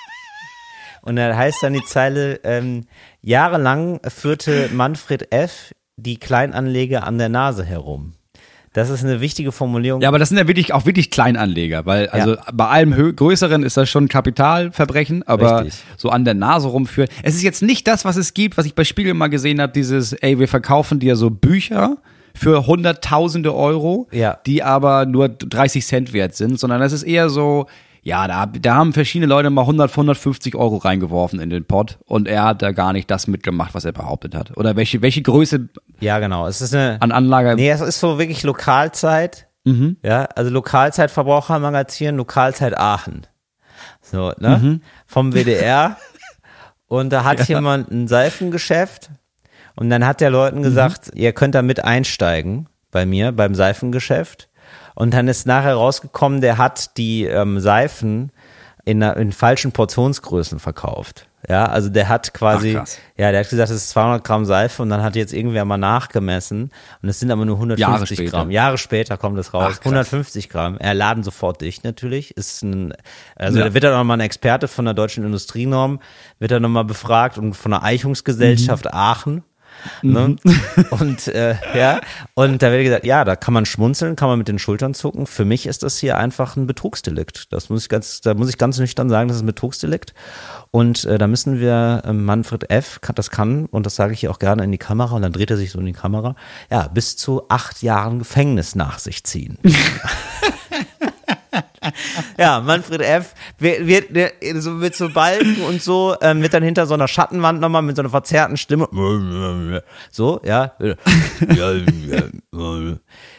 [laughs] Und da heißt dann die Zeile, ähm, jahrelang führte Manfred F. die Kleinanleger an der Nase herum. Das ist eine wichtige Formulierung. Ja, aber das sind ja wirklich auch wirklich Kleinanleger, weil also Ja. bei allem Größeren ist das schon Kapitalverbrechen, aber Richtig. so an der Nase rumführen. Es ist jetzt nicht das, was es gibt, was ich bei Spiegel mal gesehen habe, dieses, ey, wir verkaufen dir so Bücher für hunderttausende Euro, Ja. die aber nur 30 Cent wert sind, sondern das ist eher so, ja, da, da haben verschiedene Leute mal 100, 150 Euro reingeworfen in den Pot und er hat da gar nicht das mitgemacht, was er behauptet hat. Oder welche, welche Größe Ja, genau. Es ist eine. an Anlage. Nee, es ist so wirklich Lokalzeit. Mhm. Ja, also Lokalzeitverbrauchermagazin, Lokalzeit Aachen. So, ne? Mhm. Vom WDR. [laughs] Und da hat jemand ein Seifengeschäft und dann hat der Mhm. Leuten gesagt, ihr könnt da mit einsteigen bei mir beim Seifengeschäft. Und dann ist nachher rausgekommen, der hat die ähm, Seifen in, einer- in falschen Portionsgrößen verkauft. Ja, also der hat quasi, Ach, ja, der hat gesagt, es ist 200 Gramm Seife und dann hat jetzt irgendwer mal nachgemessen und es sind aber nur 150 später. Gramm. Jahre später kommt es raus. Ach, krass. 150 Gramm. Er laden sofort dicht natürlich. Ist ein, also Ja. da wird dann nochmal ein Experte von der deutschen Industrienorm, wird dann nochmal befragt und von der Eichungsgesellschaft Mhm. Aachen. Ne? [laughs] Und äh, ja, und da wird gesagt, ja, da kann man schmunzeln, kann man mit den Schultern zucken. Für mich ist das hier einfach ein Betrugsdelikt. Das muss ich ganz, da muss ich ganz nüchtern sagen, das ist ein Betrugsdelikt. Und äh, da müssen wir äh, Manfred F. das kann und das sage ich hier auch gerne in die Kamera und dann dreht er sich so in die Kamera. Ja, bis zu acht Jahren Gefängnis nach sich ziehen. [laughs] [laughs] Ja, Manfred F. wird, wird, so mit so Balken und so, ähm, wird dann hinter so einer Schattenwand nochmal mit so einer verzerrten Stimme. [laughs] So, ja. [laughs]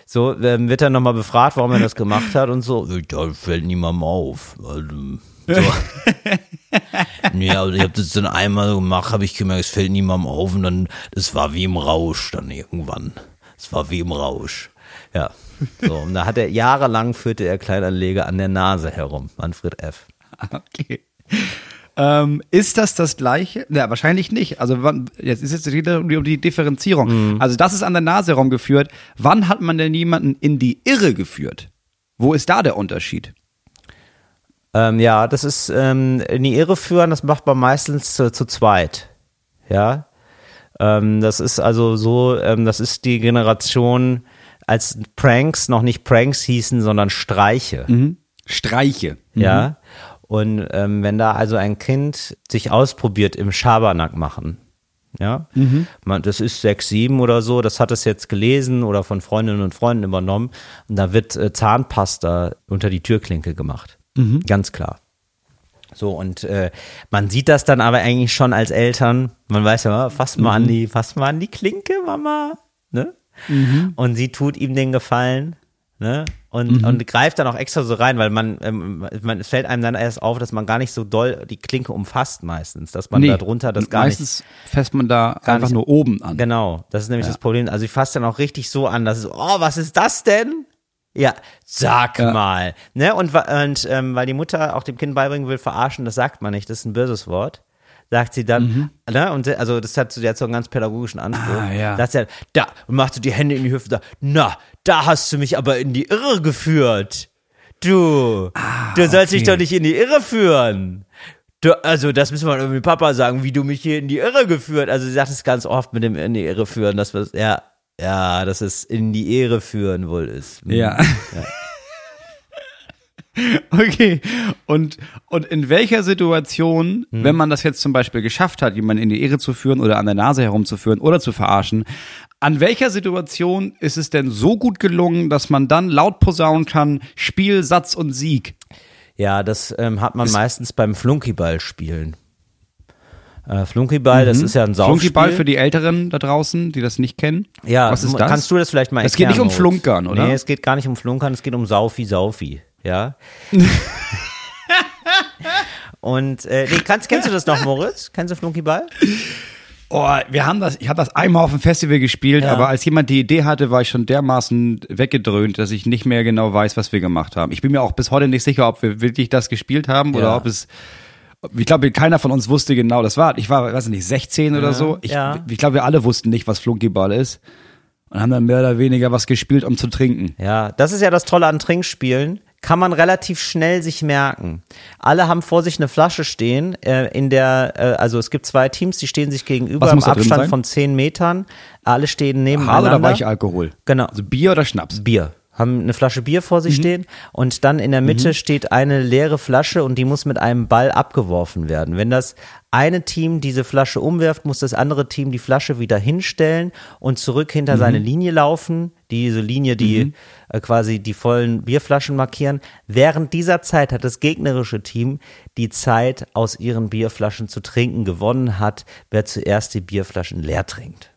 So, ähm, wird dann nochmal befragt, warum er das gemacht hat und so. Da fällt niemandem auf. Also, so. ja, also ich habe das dann einmal gemacht, habe ich gemerkt, es fällt niemandem auf und dann, das war wie im Rausch dann irgendwann. Es war wie im Rausch. Ja. So, und da hat er jahrelang führte er Kleinanleger an der Nase herum, Manfred F. Okay. Ähm, ist das das gleiche? Ja, wahrscheinlich nicht. Also wann, jetzt ist jetzt wieder um die, Differenzierung. Also das ist an der Nase herumgeführt. Wann hat man denn jemanden in die Irre geführt? Wo ist da der Unterschied? Ähm, ja, das ist ähm, in die Irre führen, das macht man meistens zu, zu zweit. Ja. Ähm, das ist also so, ähm, das ist die Generation, als Pranks noch nicht Pranks hießen, sondern Streiche. Streiche. Ja. Und ähm, wenn da also ein Kind sich ausprobiert im Schabernack machen, ja, man, das ist sechs, sieben oder so, das hat es jetzt gelesen oder von Freundinnen und Freunden übernommen und da wird äh, Zahnpasta unter die Türklinke gemacht. Ganz klar. So, und äh, man sieht das dann aber eigentlich schon als Eltern. Man weiß ja, fass mal an die, fass mal an die Klinke, Mama. Ne? Und sie tut ihm den Gefallen, ne? Und, und greift dann auch extra so rein, weil man, ähm, man, es fällt einem dann erst auf, dass man gar nicht so doll die Klinke umfasst meistens, dass man da drunter das gar nicht Meistens fässt man da Gar einfach nicht- nur oben an. Genau, das ist nämlich das Problem. Also ich fasse dann auch richtig so an, dass es, oh, was ist das denn? Ja, sag Ja. mal. Ne? Und, und ähm, weil die Mutter auch dem Kind beibringen will, verarschen, das sagt man nicht, das ist ein böses Wort. Sagt sie dann, ne? Und also das hat so, die hat so einen ganz pädagogischen Anspruch. Mhm. Ah, ja. Sagt sie dann, da, und macht so die Hände in die Hüfte, da, na, da hast du mich aber in die Irre geführt. Du, du sollst mich Ah, okay. doch nicht in die Irre führen. Du, also, das müssen wir irgendwie Papa sagen, wie du mich hier in die Irre geführt. Also, sie sagt es ganz oft mit dem in die Irre führen, dass wir ja, ja, dass es in die Ehre führen wohl ist. Hm. Ja. [laughs] [laughs] Okay. Und, und in welcher Situation, Hm. wenn man das jetzt zum Beispiel geschafft hat, jemanden in die Ehre zu führen oder an der Nase herumzuführen oder zu verarschen, an welcher Situation ist es denn so gut gelungen, dass man dann laut posaunen kann, Spiel, Satz und Sieg? Ja, das ähm, hat man meistens beim Flunkyball spielen. Äh, Flunkyball, das ist ja ein Saufspiel. Mhm. Flunkyball für die Älteren da draußen, die das nicht kennen. Ja, Was ist das? kannst du das vielleicht mal Es geht erklären? nicht um? Flunkern, oder? Nee, es geht gar nicht um Flunkern, es geht um Saufi Saufi, ja. [laughs] Und äh, nee, kannst, kennst du das noch, Moritz? Kennst du Flunkyball? Oh, wir haben das, ich habe das einmal auf dem Festival gespielt, Ja. aber als jemand die Idee hatte, war ich schon dermaßen weggedröhnt, dass ich nicht mehr genau weiß, was wir gemacht haben. Ich bin mir auch bis heute nicht sicher, ob wir wirklich das gespielt haben oder Ja. ob es ich glaube, keiner von uns wusste genau, das war, ich war, weiß ich nicht, 16 oder so. Ich, ja. ich glaube, wir alle wussten nicht, was Flunkyball ist und haben dann mehr oder weniger was gespielt, um zu trinken. Ja, das ist ja das Tolle an Trinkspielen. Kann man relativ schnell sich merken. Alle haben vor sich eine Flasche stehen, äh, in der, äh, also es gibt zwei Teams, die stehen sich gegenüber im Abstand von 10 Metern. Alle stehen nebeneinander. oder Weichalkohol? Genau. Also Bier oder Schnaps? Bier. Haben eine Flasche Bier vor Mhm. sich stehen und dann in der Mitte steht eine leere Flasche und die muss mit einem Ball abgeworfen werden. Wenn das eine Team diese Flasche umwirft, muss das andere Team die Flasche wieder hinstellen und zurück hinter Mhm. seine Linie laufen, diese Linie, die äh, quasi die vollen Bierflaschen markieren. Während dieser Zeit hat das gegnerische Team die Zeit, aus ihren Bierflaschen zu trinken, gewonnen hat, wer zuerst die Bierflaschen leer trinkt.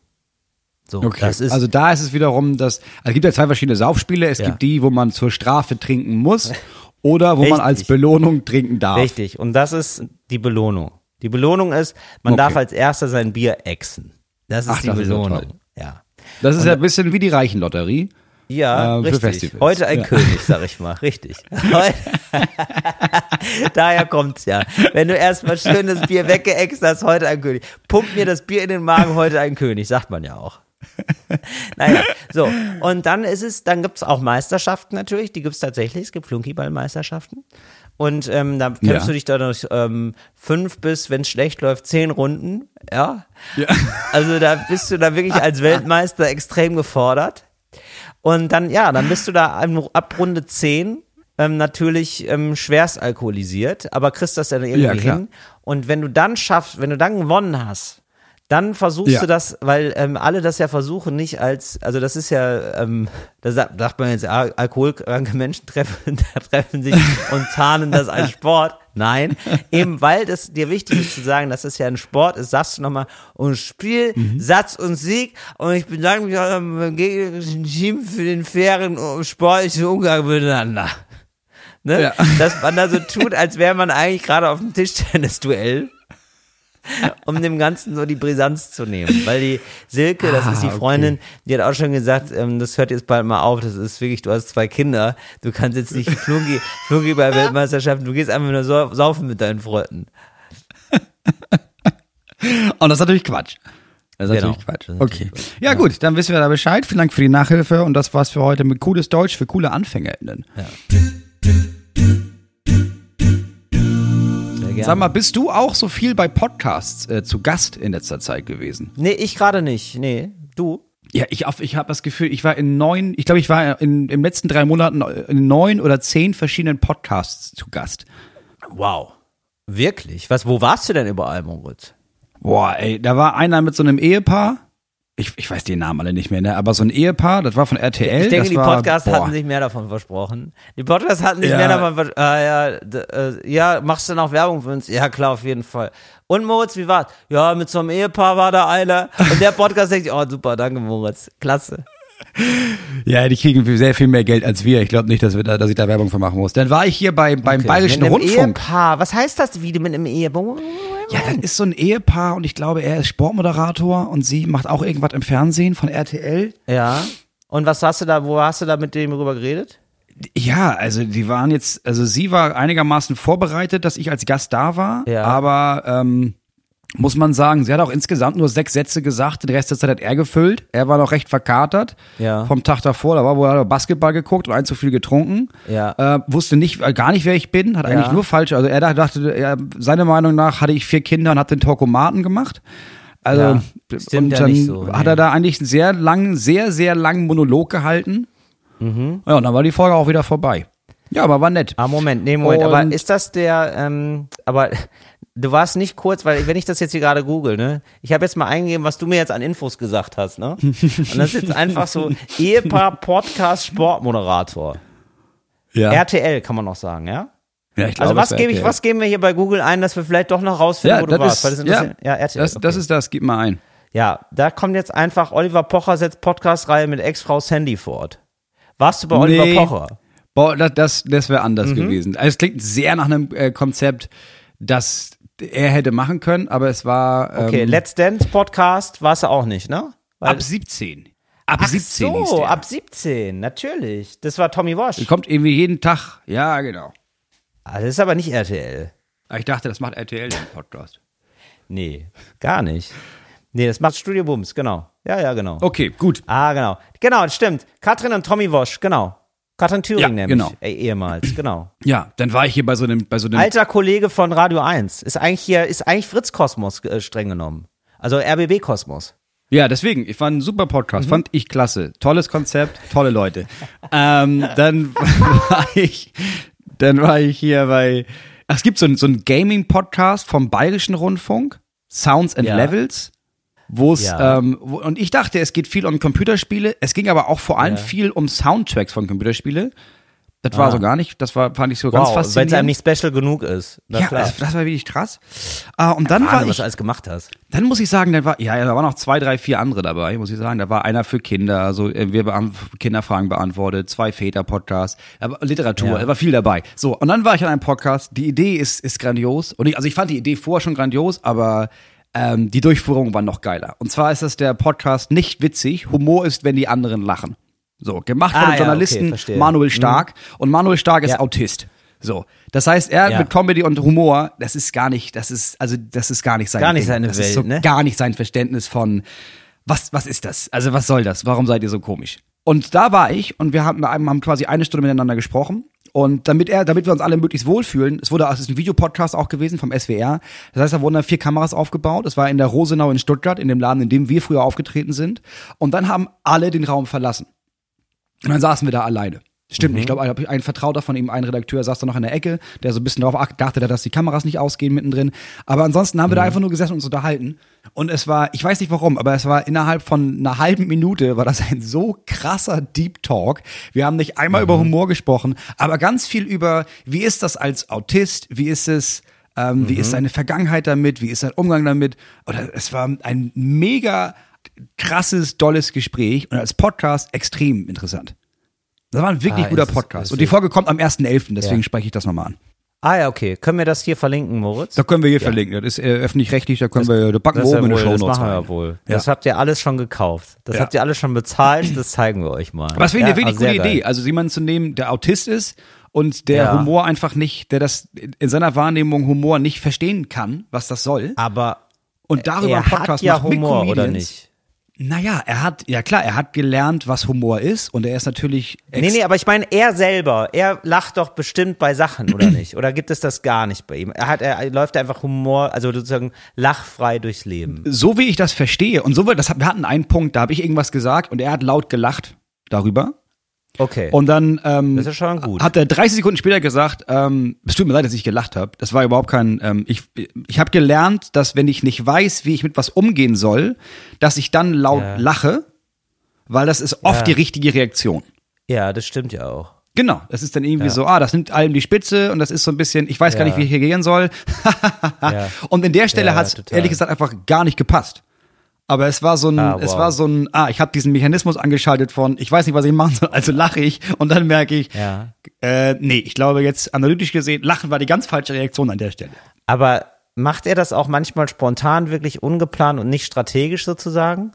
So, Okay. das ist also da ist es wiederum, dass also es gibt ja zwei verschiedene Saufspiele. Es Ja. gibt die, wo man zur Strafe trinken muss [laughs] oder wo man als Richtig. Belohnung trinken darf. Richtig, und das ist die Belohnung. Die Belohnung ist, man Okay. darf als erster sein Bier exen. Das ist Ach, die das ist Belohnung. toll. ja. Das ist ja ein bisschen wie die Reichenlotterie. Ja, für richtig. Festivals. Heute ein Ja. König, sag ich mal. Richtig. [laughs] Daher kommt's ja. Wenn du erstmal schönes Bier weggeext hast, heute ein König. Pump mir das Bier in den Magen, heute ein König, sagt man ja auch. [laughs] naja, so. Und dann ist es, dann gibt's auch Meisterschaften natürlich, die gibt's tatsächlich. Es gibt Flunkyball-Meisterschaften. Und ähm, da kämpfst Ja. du dich da durch ähm, fünf bis, wenn es schlecht läuft, zehn Runden. Ja. Ja. [laughs] Also da bist du da wirklich als Weltmeister extrem gefordert. Und dann, ja, dann bist du da ab Runde 10 ähm, natürlich ähm, schwerst alkoholisiert, aber kriegst das dann irgendwie Ja, hin. Und wenn du dann schaffst, wenn du dann gewonnen hast, dann versuchst Ja. du das, weil ähm, alle das ja versuchen, nicht als, also das ist ja, ähm, da sagt, man jetzt, alkoholkranke Menschen [laughs] treffen, treffen sich und tarnen das als Sport. Nein, eben weil das dir wichtig ist zu sagen, dass es ja ein Sport ist, sagst du nochmal, und Spiel, Mhm. Satz und Sieg und ich bedanke mich auch beim gegnerischen Team für den fairen und sportlichen Umgang miteinander. Ne? Ja. Dass man da so tut, als wäre man eigentlich gerade auf dem Tischtennis-Duell um dem Ganzen so die Brisanz zu nehmen. Weil die Silke, das ist die Ah, okay. Freundin, die hat auch schon gesagt, ähm, das hört jetzt bald mal auf, das ist wirklich, du hast zwei Kinder, du kannst jetzt nicht Flungi, [laughs] Flungi bei Weltmeisterschaften, du gehst einfach nur sau- saufen mit deinen Freunden. Und das ist natürlich Quatsch. Das ist Genau. natürlich Quatsch. Ist Okay. natürlich Quatsch. Ja, gut, dann wissen wir da Bescheid. Vielen Dank für die Nachhilfe und das war's für heute mit cooles Deutsch für coole AnfängerInnen. Sehr gerne. Sag mal, bist du auch so viel bei Podcasts äh, zu Gast in letzter Zeit gewesen? Nee, ich gerade nicht. Nee, du? Ja, ich, ich habe das Gefühl, ich war in neun, ich glaube, ich war in, in den letzten drei Monaten in neun oder zehn verschiedenen Podcasts zu Gast. Wow. Wirklich? Was, wo warst du denn überall, Moritz? Boah, ey, da war einer mit so einem Ehepaar. Ich, ich weiß die Namen alle nicht mehr, ne? Aber so ein Ehepaar, das war von RTL. Ich denke, die war, Podcasts boah. hatten sich mehr davon versprochen. Die Podcasts hatten sich Ja. mehr davon versprochen. Ah, ja, äh, ja, machst du noch Werbung für uns? Ja, klar, auf jeden Fall. Und Moritz, wie war's? Ja, mit so einem Ehepaar war da einer. Und der Podcast denkt, oh, super, danke, Moritz. Klasse. Ja, die kriegen sehr viel mehr Geld als wir. Ich glaube nicht, dass, wir da, dass ich da Werbung für machen muss. Dann war ich hier bei, beim Bayerischen mit einem Rundfunk. Ehepaar. Was heißt das, wie mit einem Ehepaar? Ja, das ist so ein Ehepaar und ich glaube, er ist Sportmoderator und sie macht auch irgendwas im Fernsehen von RTL. Ja. Und was hast du da, wo hast du da mit dem drüber geredet? Ja, also die waren jetzt, also sie war einigermaßen vorbereitet, dass ich als Gast da war, Ja. aber ähm, muss man sagen, sie hat auch insgesamt nur sechs Sätze gesagt, den Rest der Zeit hat er gefüllt. Er war noch recht verkatert Ja. vom Tag davor, da war wohl hat Basketball geguckt und ein zu viel getrunken. Ja. Äh, wusste nicht, äh, gar nicht, wer ich bin, hat Ja. eigentlich nur falsch, also er dachte, er, seiner Meinung nach hatte ich vier Kinder und hat den Torkomaten gemacht. Also, und dann so, hat er da eigentlich einen sehr langen, sehr, sehr langen Monolog gehalten. Mhm. Ja, und dann war die Folge auch wieder vorbei. Ja, aber war nett. Ah, Moment, nee, Moment, aber Und- ist das der, ähm, aber du warst nicht kurz, weil wenn ich das jetzt hier gerade google, ne, ich habe jetzt mal eingegeben, was du mir jetzt an Infos gesagt hast, ne? Und das ist jetzt einfach so Ehepaar Podcast Sportmoderator. Ja, RTL kann man noch sagen, ja? ja ich Also glaube, was es war gebe ich, was geben wir hier bei Google ein, dass wir vielleicht doch noch rausfinden, Ja, wo du das warst? ist, das ja, ja, RTL. das, das okay. ist das, gib mal ein. ja, da kommt jetzt einfach Oliver Pocher setzt Podcast-Reihe mit Ex-Frau Sandy fort. Warst du bei Oliver Nee. Pocher? Boah, das, das, das wäre anders Mhm. gewesen. Also es klingt sehr nach einem äh, Konzept, das er hätte machen können, aber es war ähm, Okay, Let's Dance Podcast warst du auch nicht, ne? Weil- ab 17. Ab Ach 17 hieß so, ab 17, natürlich. Das war Tommy Walsh. Kommt irgendwie jeden Tag. Ja, genau. Ah, das ist aber nicht RTL. Aber Ich dachte, das macht RTL den Podcast. Nee, gar nicht. Nee, das macht Studio Bums, genau. Ja, ja, genau. Okay, gut. Ah, genau. Genau, das stimmt. Katrin und Tommy Walsh, genau. Katrin Thüring Ja, nämlich. genau. Ey, ehemals, genau. Ja, dann war ich hier bei so einem, bei so einem. Alter Kollege von Radio 1. Ist eigentlich hier, ist eigentlich Fritz Kosmos äh, streng genommen. Also RBB Kosmos. Ja, deswegen, ich fand ein super Podcast, fand ich klasse. Tolles Konzept, tolle Leute. ähm, dann [laughs] war ich, dann war ich hier bei, ach, es gibt so, ein- so einen Gaming-Podcast vom Bayerischen Rundfunk, Sounds and Ja. Levels, wo es, Ja. ähm, und ich dachte, es geht viel um Computerspiele, es ging aber auch vor allem Ja. viel um Soundtracks von Computerspiele. Das war Ah. so gar nicht, das war, fand ich so ganz Wow, weil es faszinierend. einem nicht special genug ist. Na ja, das, das war wirklich krass. Ah, und dann war Wahnsinn, was ich, du alles gemacht hast. dann muss ich sagen, da war, ja, da waren noch zwei, drei, vier andere dabei, muss ich sagen. Da war einer für Kinder, also äh, wir beant Kinderfragen beantwortet, zwei Väter-Podcasts, Literatur, Ja. da war viel dabei. So, und dann war ich an einem Podcast, die Idee ist, ist grandios. Und ich, also ich fand die Idee vorher schon grandios, aber ähm, die Durchführung war noch geiler. Und zwar ist das der Podcast nicht witzig, Humor ist, wenn die anderen lachen. So, gemacht von Ah, dem ja, Journalisten okay. Manuel Stark. Und Manuel Stark ist Ja. Autist. So, das heißt, er Ja. mit Comedy und Humor, das ist gar nicht, das ist, also das ist gar nicht sein Gar nicht Ding. seine das Welt, so ne? gar nicht sein Verständnis von, was, was ist das? Also was soll das? Warum seid ihr so komisch? Und da war ich und wir haben, haben quasi eine Stunde miteinander gesprochen. Und damit er, damit wir uns alle möglichst wohlfühlen, es wurde, es ist ein Videopodcast auch gewesen vom SWR. Das heißt, da wurden dann vier Kameras aufgebaut. Es war in der Rosenau in Stuttgart, in dem Laden, in dem wir früher aufgetreten sind. Und dann haben alle den Raum verlassen. Und dann saßen wir da alleine. Stimmt, ich glaube, ein Vertrauter von ihm, ein Redakteur, saß da noch in der Ecke, der so ein bisschen darauf acht- dachte, dass die Kameras nicht ausgehen mittendrin. Aber ansonsten haben wir da einfach nur gesessen und uns unterhalten. Und es war, ich weiß nicht warum, aber es war innerhalb von einer halben Minute, war das ein so krasser Deep Talk. Wir haben nicht einmal über Humor gesprochen, aber ganz viel über, wie ist das als Autist, wie ist es, ähm, wie ist seine Vergangenheit damit, wie ist sein Umgang damit. Oder es war ein mega krasses, dolles Gespräch und als Podcast extrem interessant. Das war ein wirklich Ah, guter Podcast. ist Und die Folge kommt am 1.11., deswegen Ja. spreche ich das nochmal an. Ah ja, okay. Können wir das hier verlinken, Moritz? Da können wir hier verlinken. Das ist äh, öffentlich-rechtlich, da können wir, da packen wir Das, oben ja in die wohl, das Shownotes machen wir rein. ja wohl. Ja. Das habt ihr alles schon gekauft. Das Ja. habt ihr alles schon bezahlt. Das zeigen wir euch mal. Aber das finde ich Ja, eine wirklich gute geil. Idee. Also jemanden zu nehmen, der Autist ist und der Ja. Humor einfach nicht, der das in seiner Wahrnehmung Humor nicht verstehen kann, was das soll. Aber Und darüber er einen Podcast hat ja macht mit Humor, oder Comedians. nicht? Naja, er hat, ja klar, er hat gelernt, was Humor ist und er ist natürlich Nee, nee, aber ich meine, er selber, er lacht doch bestimmt bei Sachen, oder [clears throat] nicht? Oder gibt es das gar nicht bei ihm? Er hat, er läuft einfach Humor, also sozusagen lachfrei durchs Leben. so wie ich das verstehe und so wird das wir hatten einen Punkt, da habe ich irgendwas gesagt und er hat laut gelacht darüber Okay. und dann ähm, hat er 30 Sekunden später gesagt, ähm, es tut mir leid, dass ich gelacht habe. Das war überhaupt kein ähm, ich ich habe gelernt, dass wenn ich nicht weiß, wie ich mit was umgehen soll, dass ich dann laut Ja. lache, weil das ist oft Ja. die richtige Reaktion. ja, das stimmt ja auch. Genau, das ist dann irgendwie Ja. so, ah, das nimmt allem die Spitze und das ist so ein bisschen, ich weiß gar nicht, wie ich reagieren soll. [laughs] Ja. Und in der Stelle hat es ehrlich gesagt einfach gar nicht gepasst. Aber es war so ein, Ah, es wow. war so ein, ah, ich habe diesen Mechanismus angeschaltet von, ich weiß nicht, was ich machen soll, also lache ich und dann merke ich, Ja. äh, nee, ich glaube jetzt analytisch gesehen, Lachen war die ganz falsche Reaktion an der Stelle. Aber macht er das auch manchmal spontan, wirklich ungeplant und nicht strategisch sozusagen?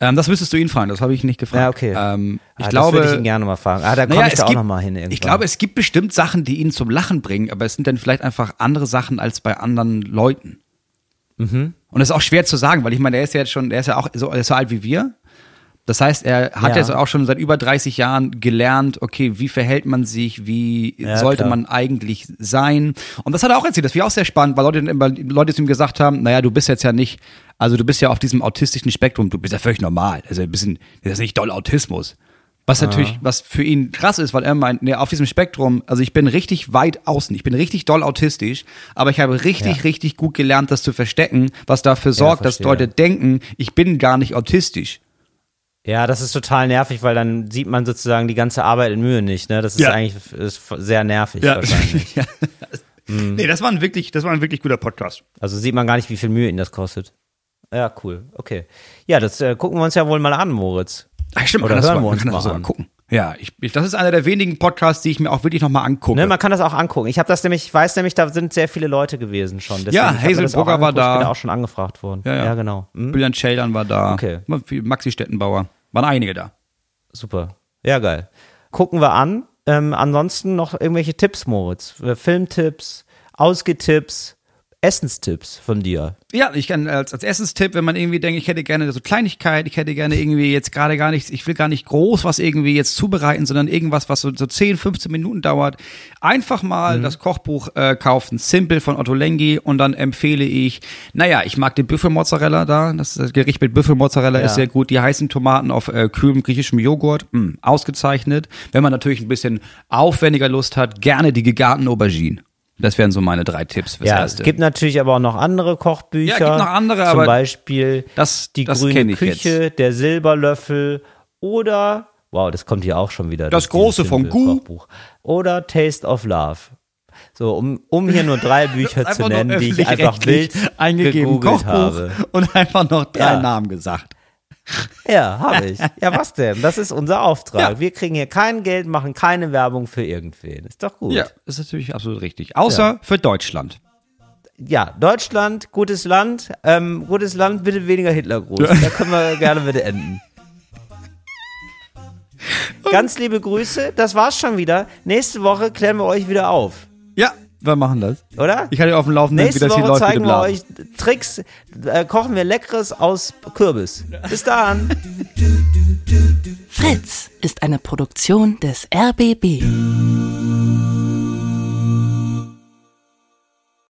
Ähm, das müsstest du ihn fragen, das habe ich nicht gefragt. Ja, okay. Ähm, ich ah, glaube, das würde ich ihn gerne mal fragen. Ah, da komme naja, ich es da auch gibt- noch mal hin irgendwann. Ich glaube, es gibt bestimmt Sachen, die ihn zum Lachen bringen, aber es sind dann vielleicht einfach andere Sachen als bei anderen Leuten. Mhm. Und das ist auch schwer zu sagen, weil ich meine, er ist ja jetzt schon, er ist ja auch so, ist so alt wie wir. Das heißt, er hat Ja. jetzt auch schon seit über 30 Jahren gelernt, okay, wie verhält man sich, wie Ja, sollte klar. man eigentlich sein. Und das hat er auch erzählt, das war auch sehr spannend, weil Leute, immer- Leute zu ihm gesagt haben, naja, du bist jetzt ja nicht, also du bist ja auf diesem autistischen Spektrum, du bist ja völlig normal. Also ein bisschen, das ist nicht doll Autismus. Was natürlich, was für ihn krass ist, weil er meint, nee, auf diesem Spektrum, also ich bin richtig weit außen, ich bin richtig doll autistisch, aber ich habe richtig, Ja. richtig gut gelernt, das zu verstecken, was dafür sorgt, dass verstehe. Leute denken, ich bin gar nicht autistisch. Ja, das ist total nervig, weil dann sieht man sozusagen die ganze Arbeit in Mühe nicht. Ne? Das ist Ja. eigentlich ist sehr nervig wahrscheinlich. [laughs] ja. Nee, das war ein wirklich, das war ein wirklich guter Podcast. Also sieht man gar nicht, wie viel Mühe ihn das kostet. Ja, cool. Okay. Ja, das äh, gucken wir uns ja wohl mal an, Moritz. Ach, stimmt, Oder man kann das sogar- man kann das mal sogar gucken. Ja, ich, ich, das ist einer der wenigen Podcasts, die ich mir auch wirklich nochmal angucke. Ne, man kann das auch angucken. Ich habe das nämlich, ich weiß nämlich, da sind sehr viele Leute gewesen schon. Deswegen, Ja, Hazel Brugger war angeguckt, Ich da. bin da auch schon angefragt worden. Ja, ja. genau. Hm? Julian Scheldern war da. Okay. Maxi Stettenbauer. Waren einige da. Super. Ja, geil. Gucken wir an. Ähm, ansonsten noch irgendwelche Tipps, Moritz. Äh, Filmtipps, Ausgetipps, Essenstipps von dir. Ja, ich kann als, als Essenstipp, wenn man irgendwie denkt, ich hätte gerne so Kleinigkeit, ich hätte gerne irgendwie jetzt gerade gar nichts, ich will gar nicht groß was irgendwie jetzt zubereiten, sondern irgendwas, was so, so 10, 15 Minuten dauert, einfach mal Mhm. das Kochbuch äh, kaufen, Simple von Otto Lengi und dann empfehle ich, naja, ich mag den Büffelmozzarella da, das, das Gericht mit Büffelmozzarella Ja. ist sehr gut, die heißen Tomaten auf äh, kühlem griechischem Joghurt, mh, ausgezeichnet. Wenn man natürlich ein bisschen aufwendiger Lust hat, gerne die gegarten Auberginen. Das wären so meine drei Tipps fürs Ja, Erste. es gibt natürlich aber auch noch andere Kochbücher. Ja, gibt noch andere, Zum aber Beispiel das- die das grüne Küche, der Silberlöffel oder wow, das kommt hier auch schon wieder. Das dieses große von Gu. Kochbuch. Oder Taste of Love. So, um, um hier nur drei [laughs] Bücher zu nennen, die ich einfach wild eingegeben Kochbuch habe. und einfach noch drei Ja. Namen gesagt. Ja, habe ich. Ja, was denn? Das ist unser Auftrag. Ja. Wir kriegen hier kein Geld, machen keine Werbung für irgendwen. Ist doch gut. Ja, ist natürlich absolut richtig. Außer für Deutschland. ja, Deutschland, gutes Land. Ähm, gutes Land, bitte weniger Hitlergruß. Da können wir gerne bitte enden. [laughs] Ganz liebe Grüße, das war's schon wieder. Nächste Woche klären wir euch wieder auf, Ja, wir machen das. oder? Ich hatte auf dem Laufenden, wie Nächste das hier Woche läuft mit zeigen wir euch Tricks, äh, kochen wir Leckeres aus Kürbis. Bis dann. Fritz ist eine Produktion des RBB.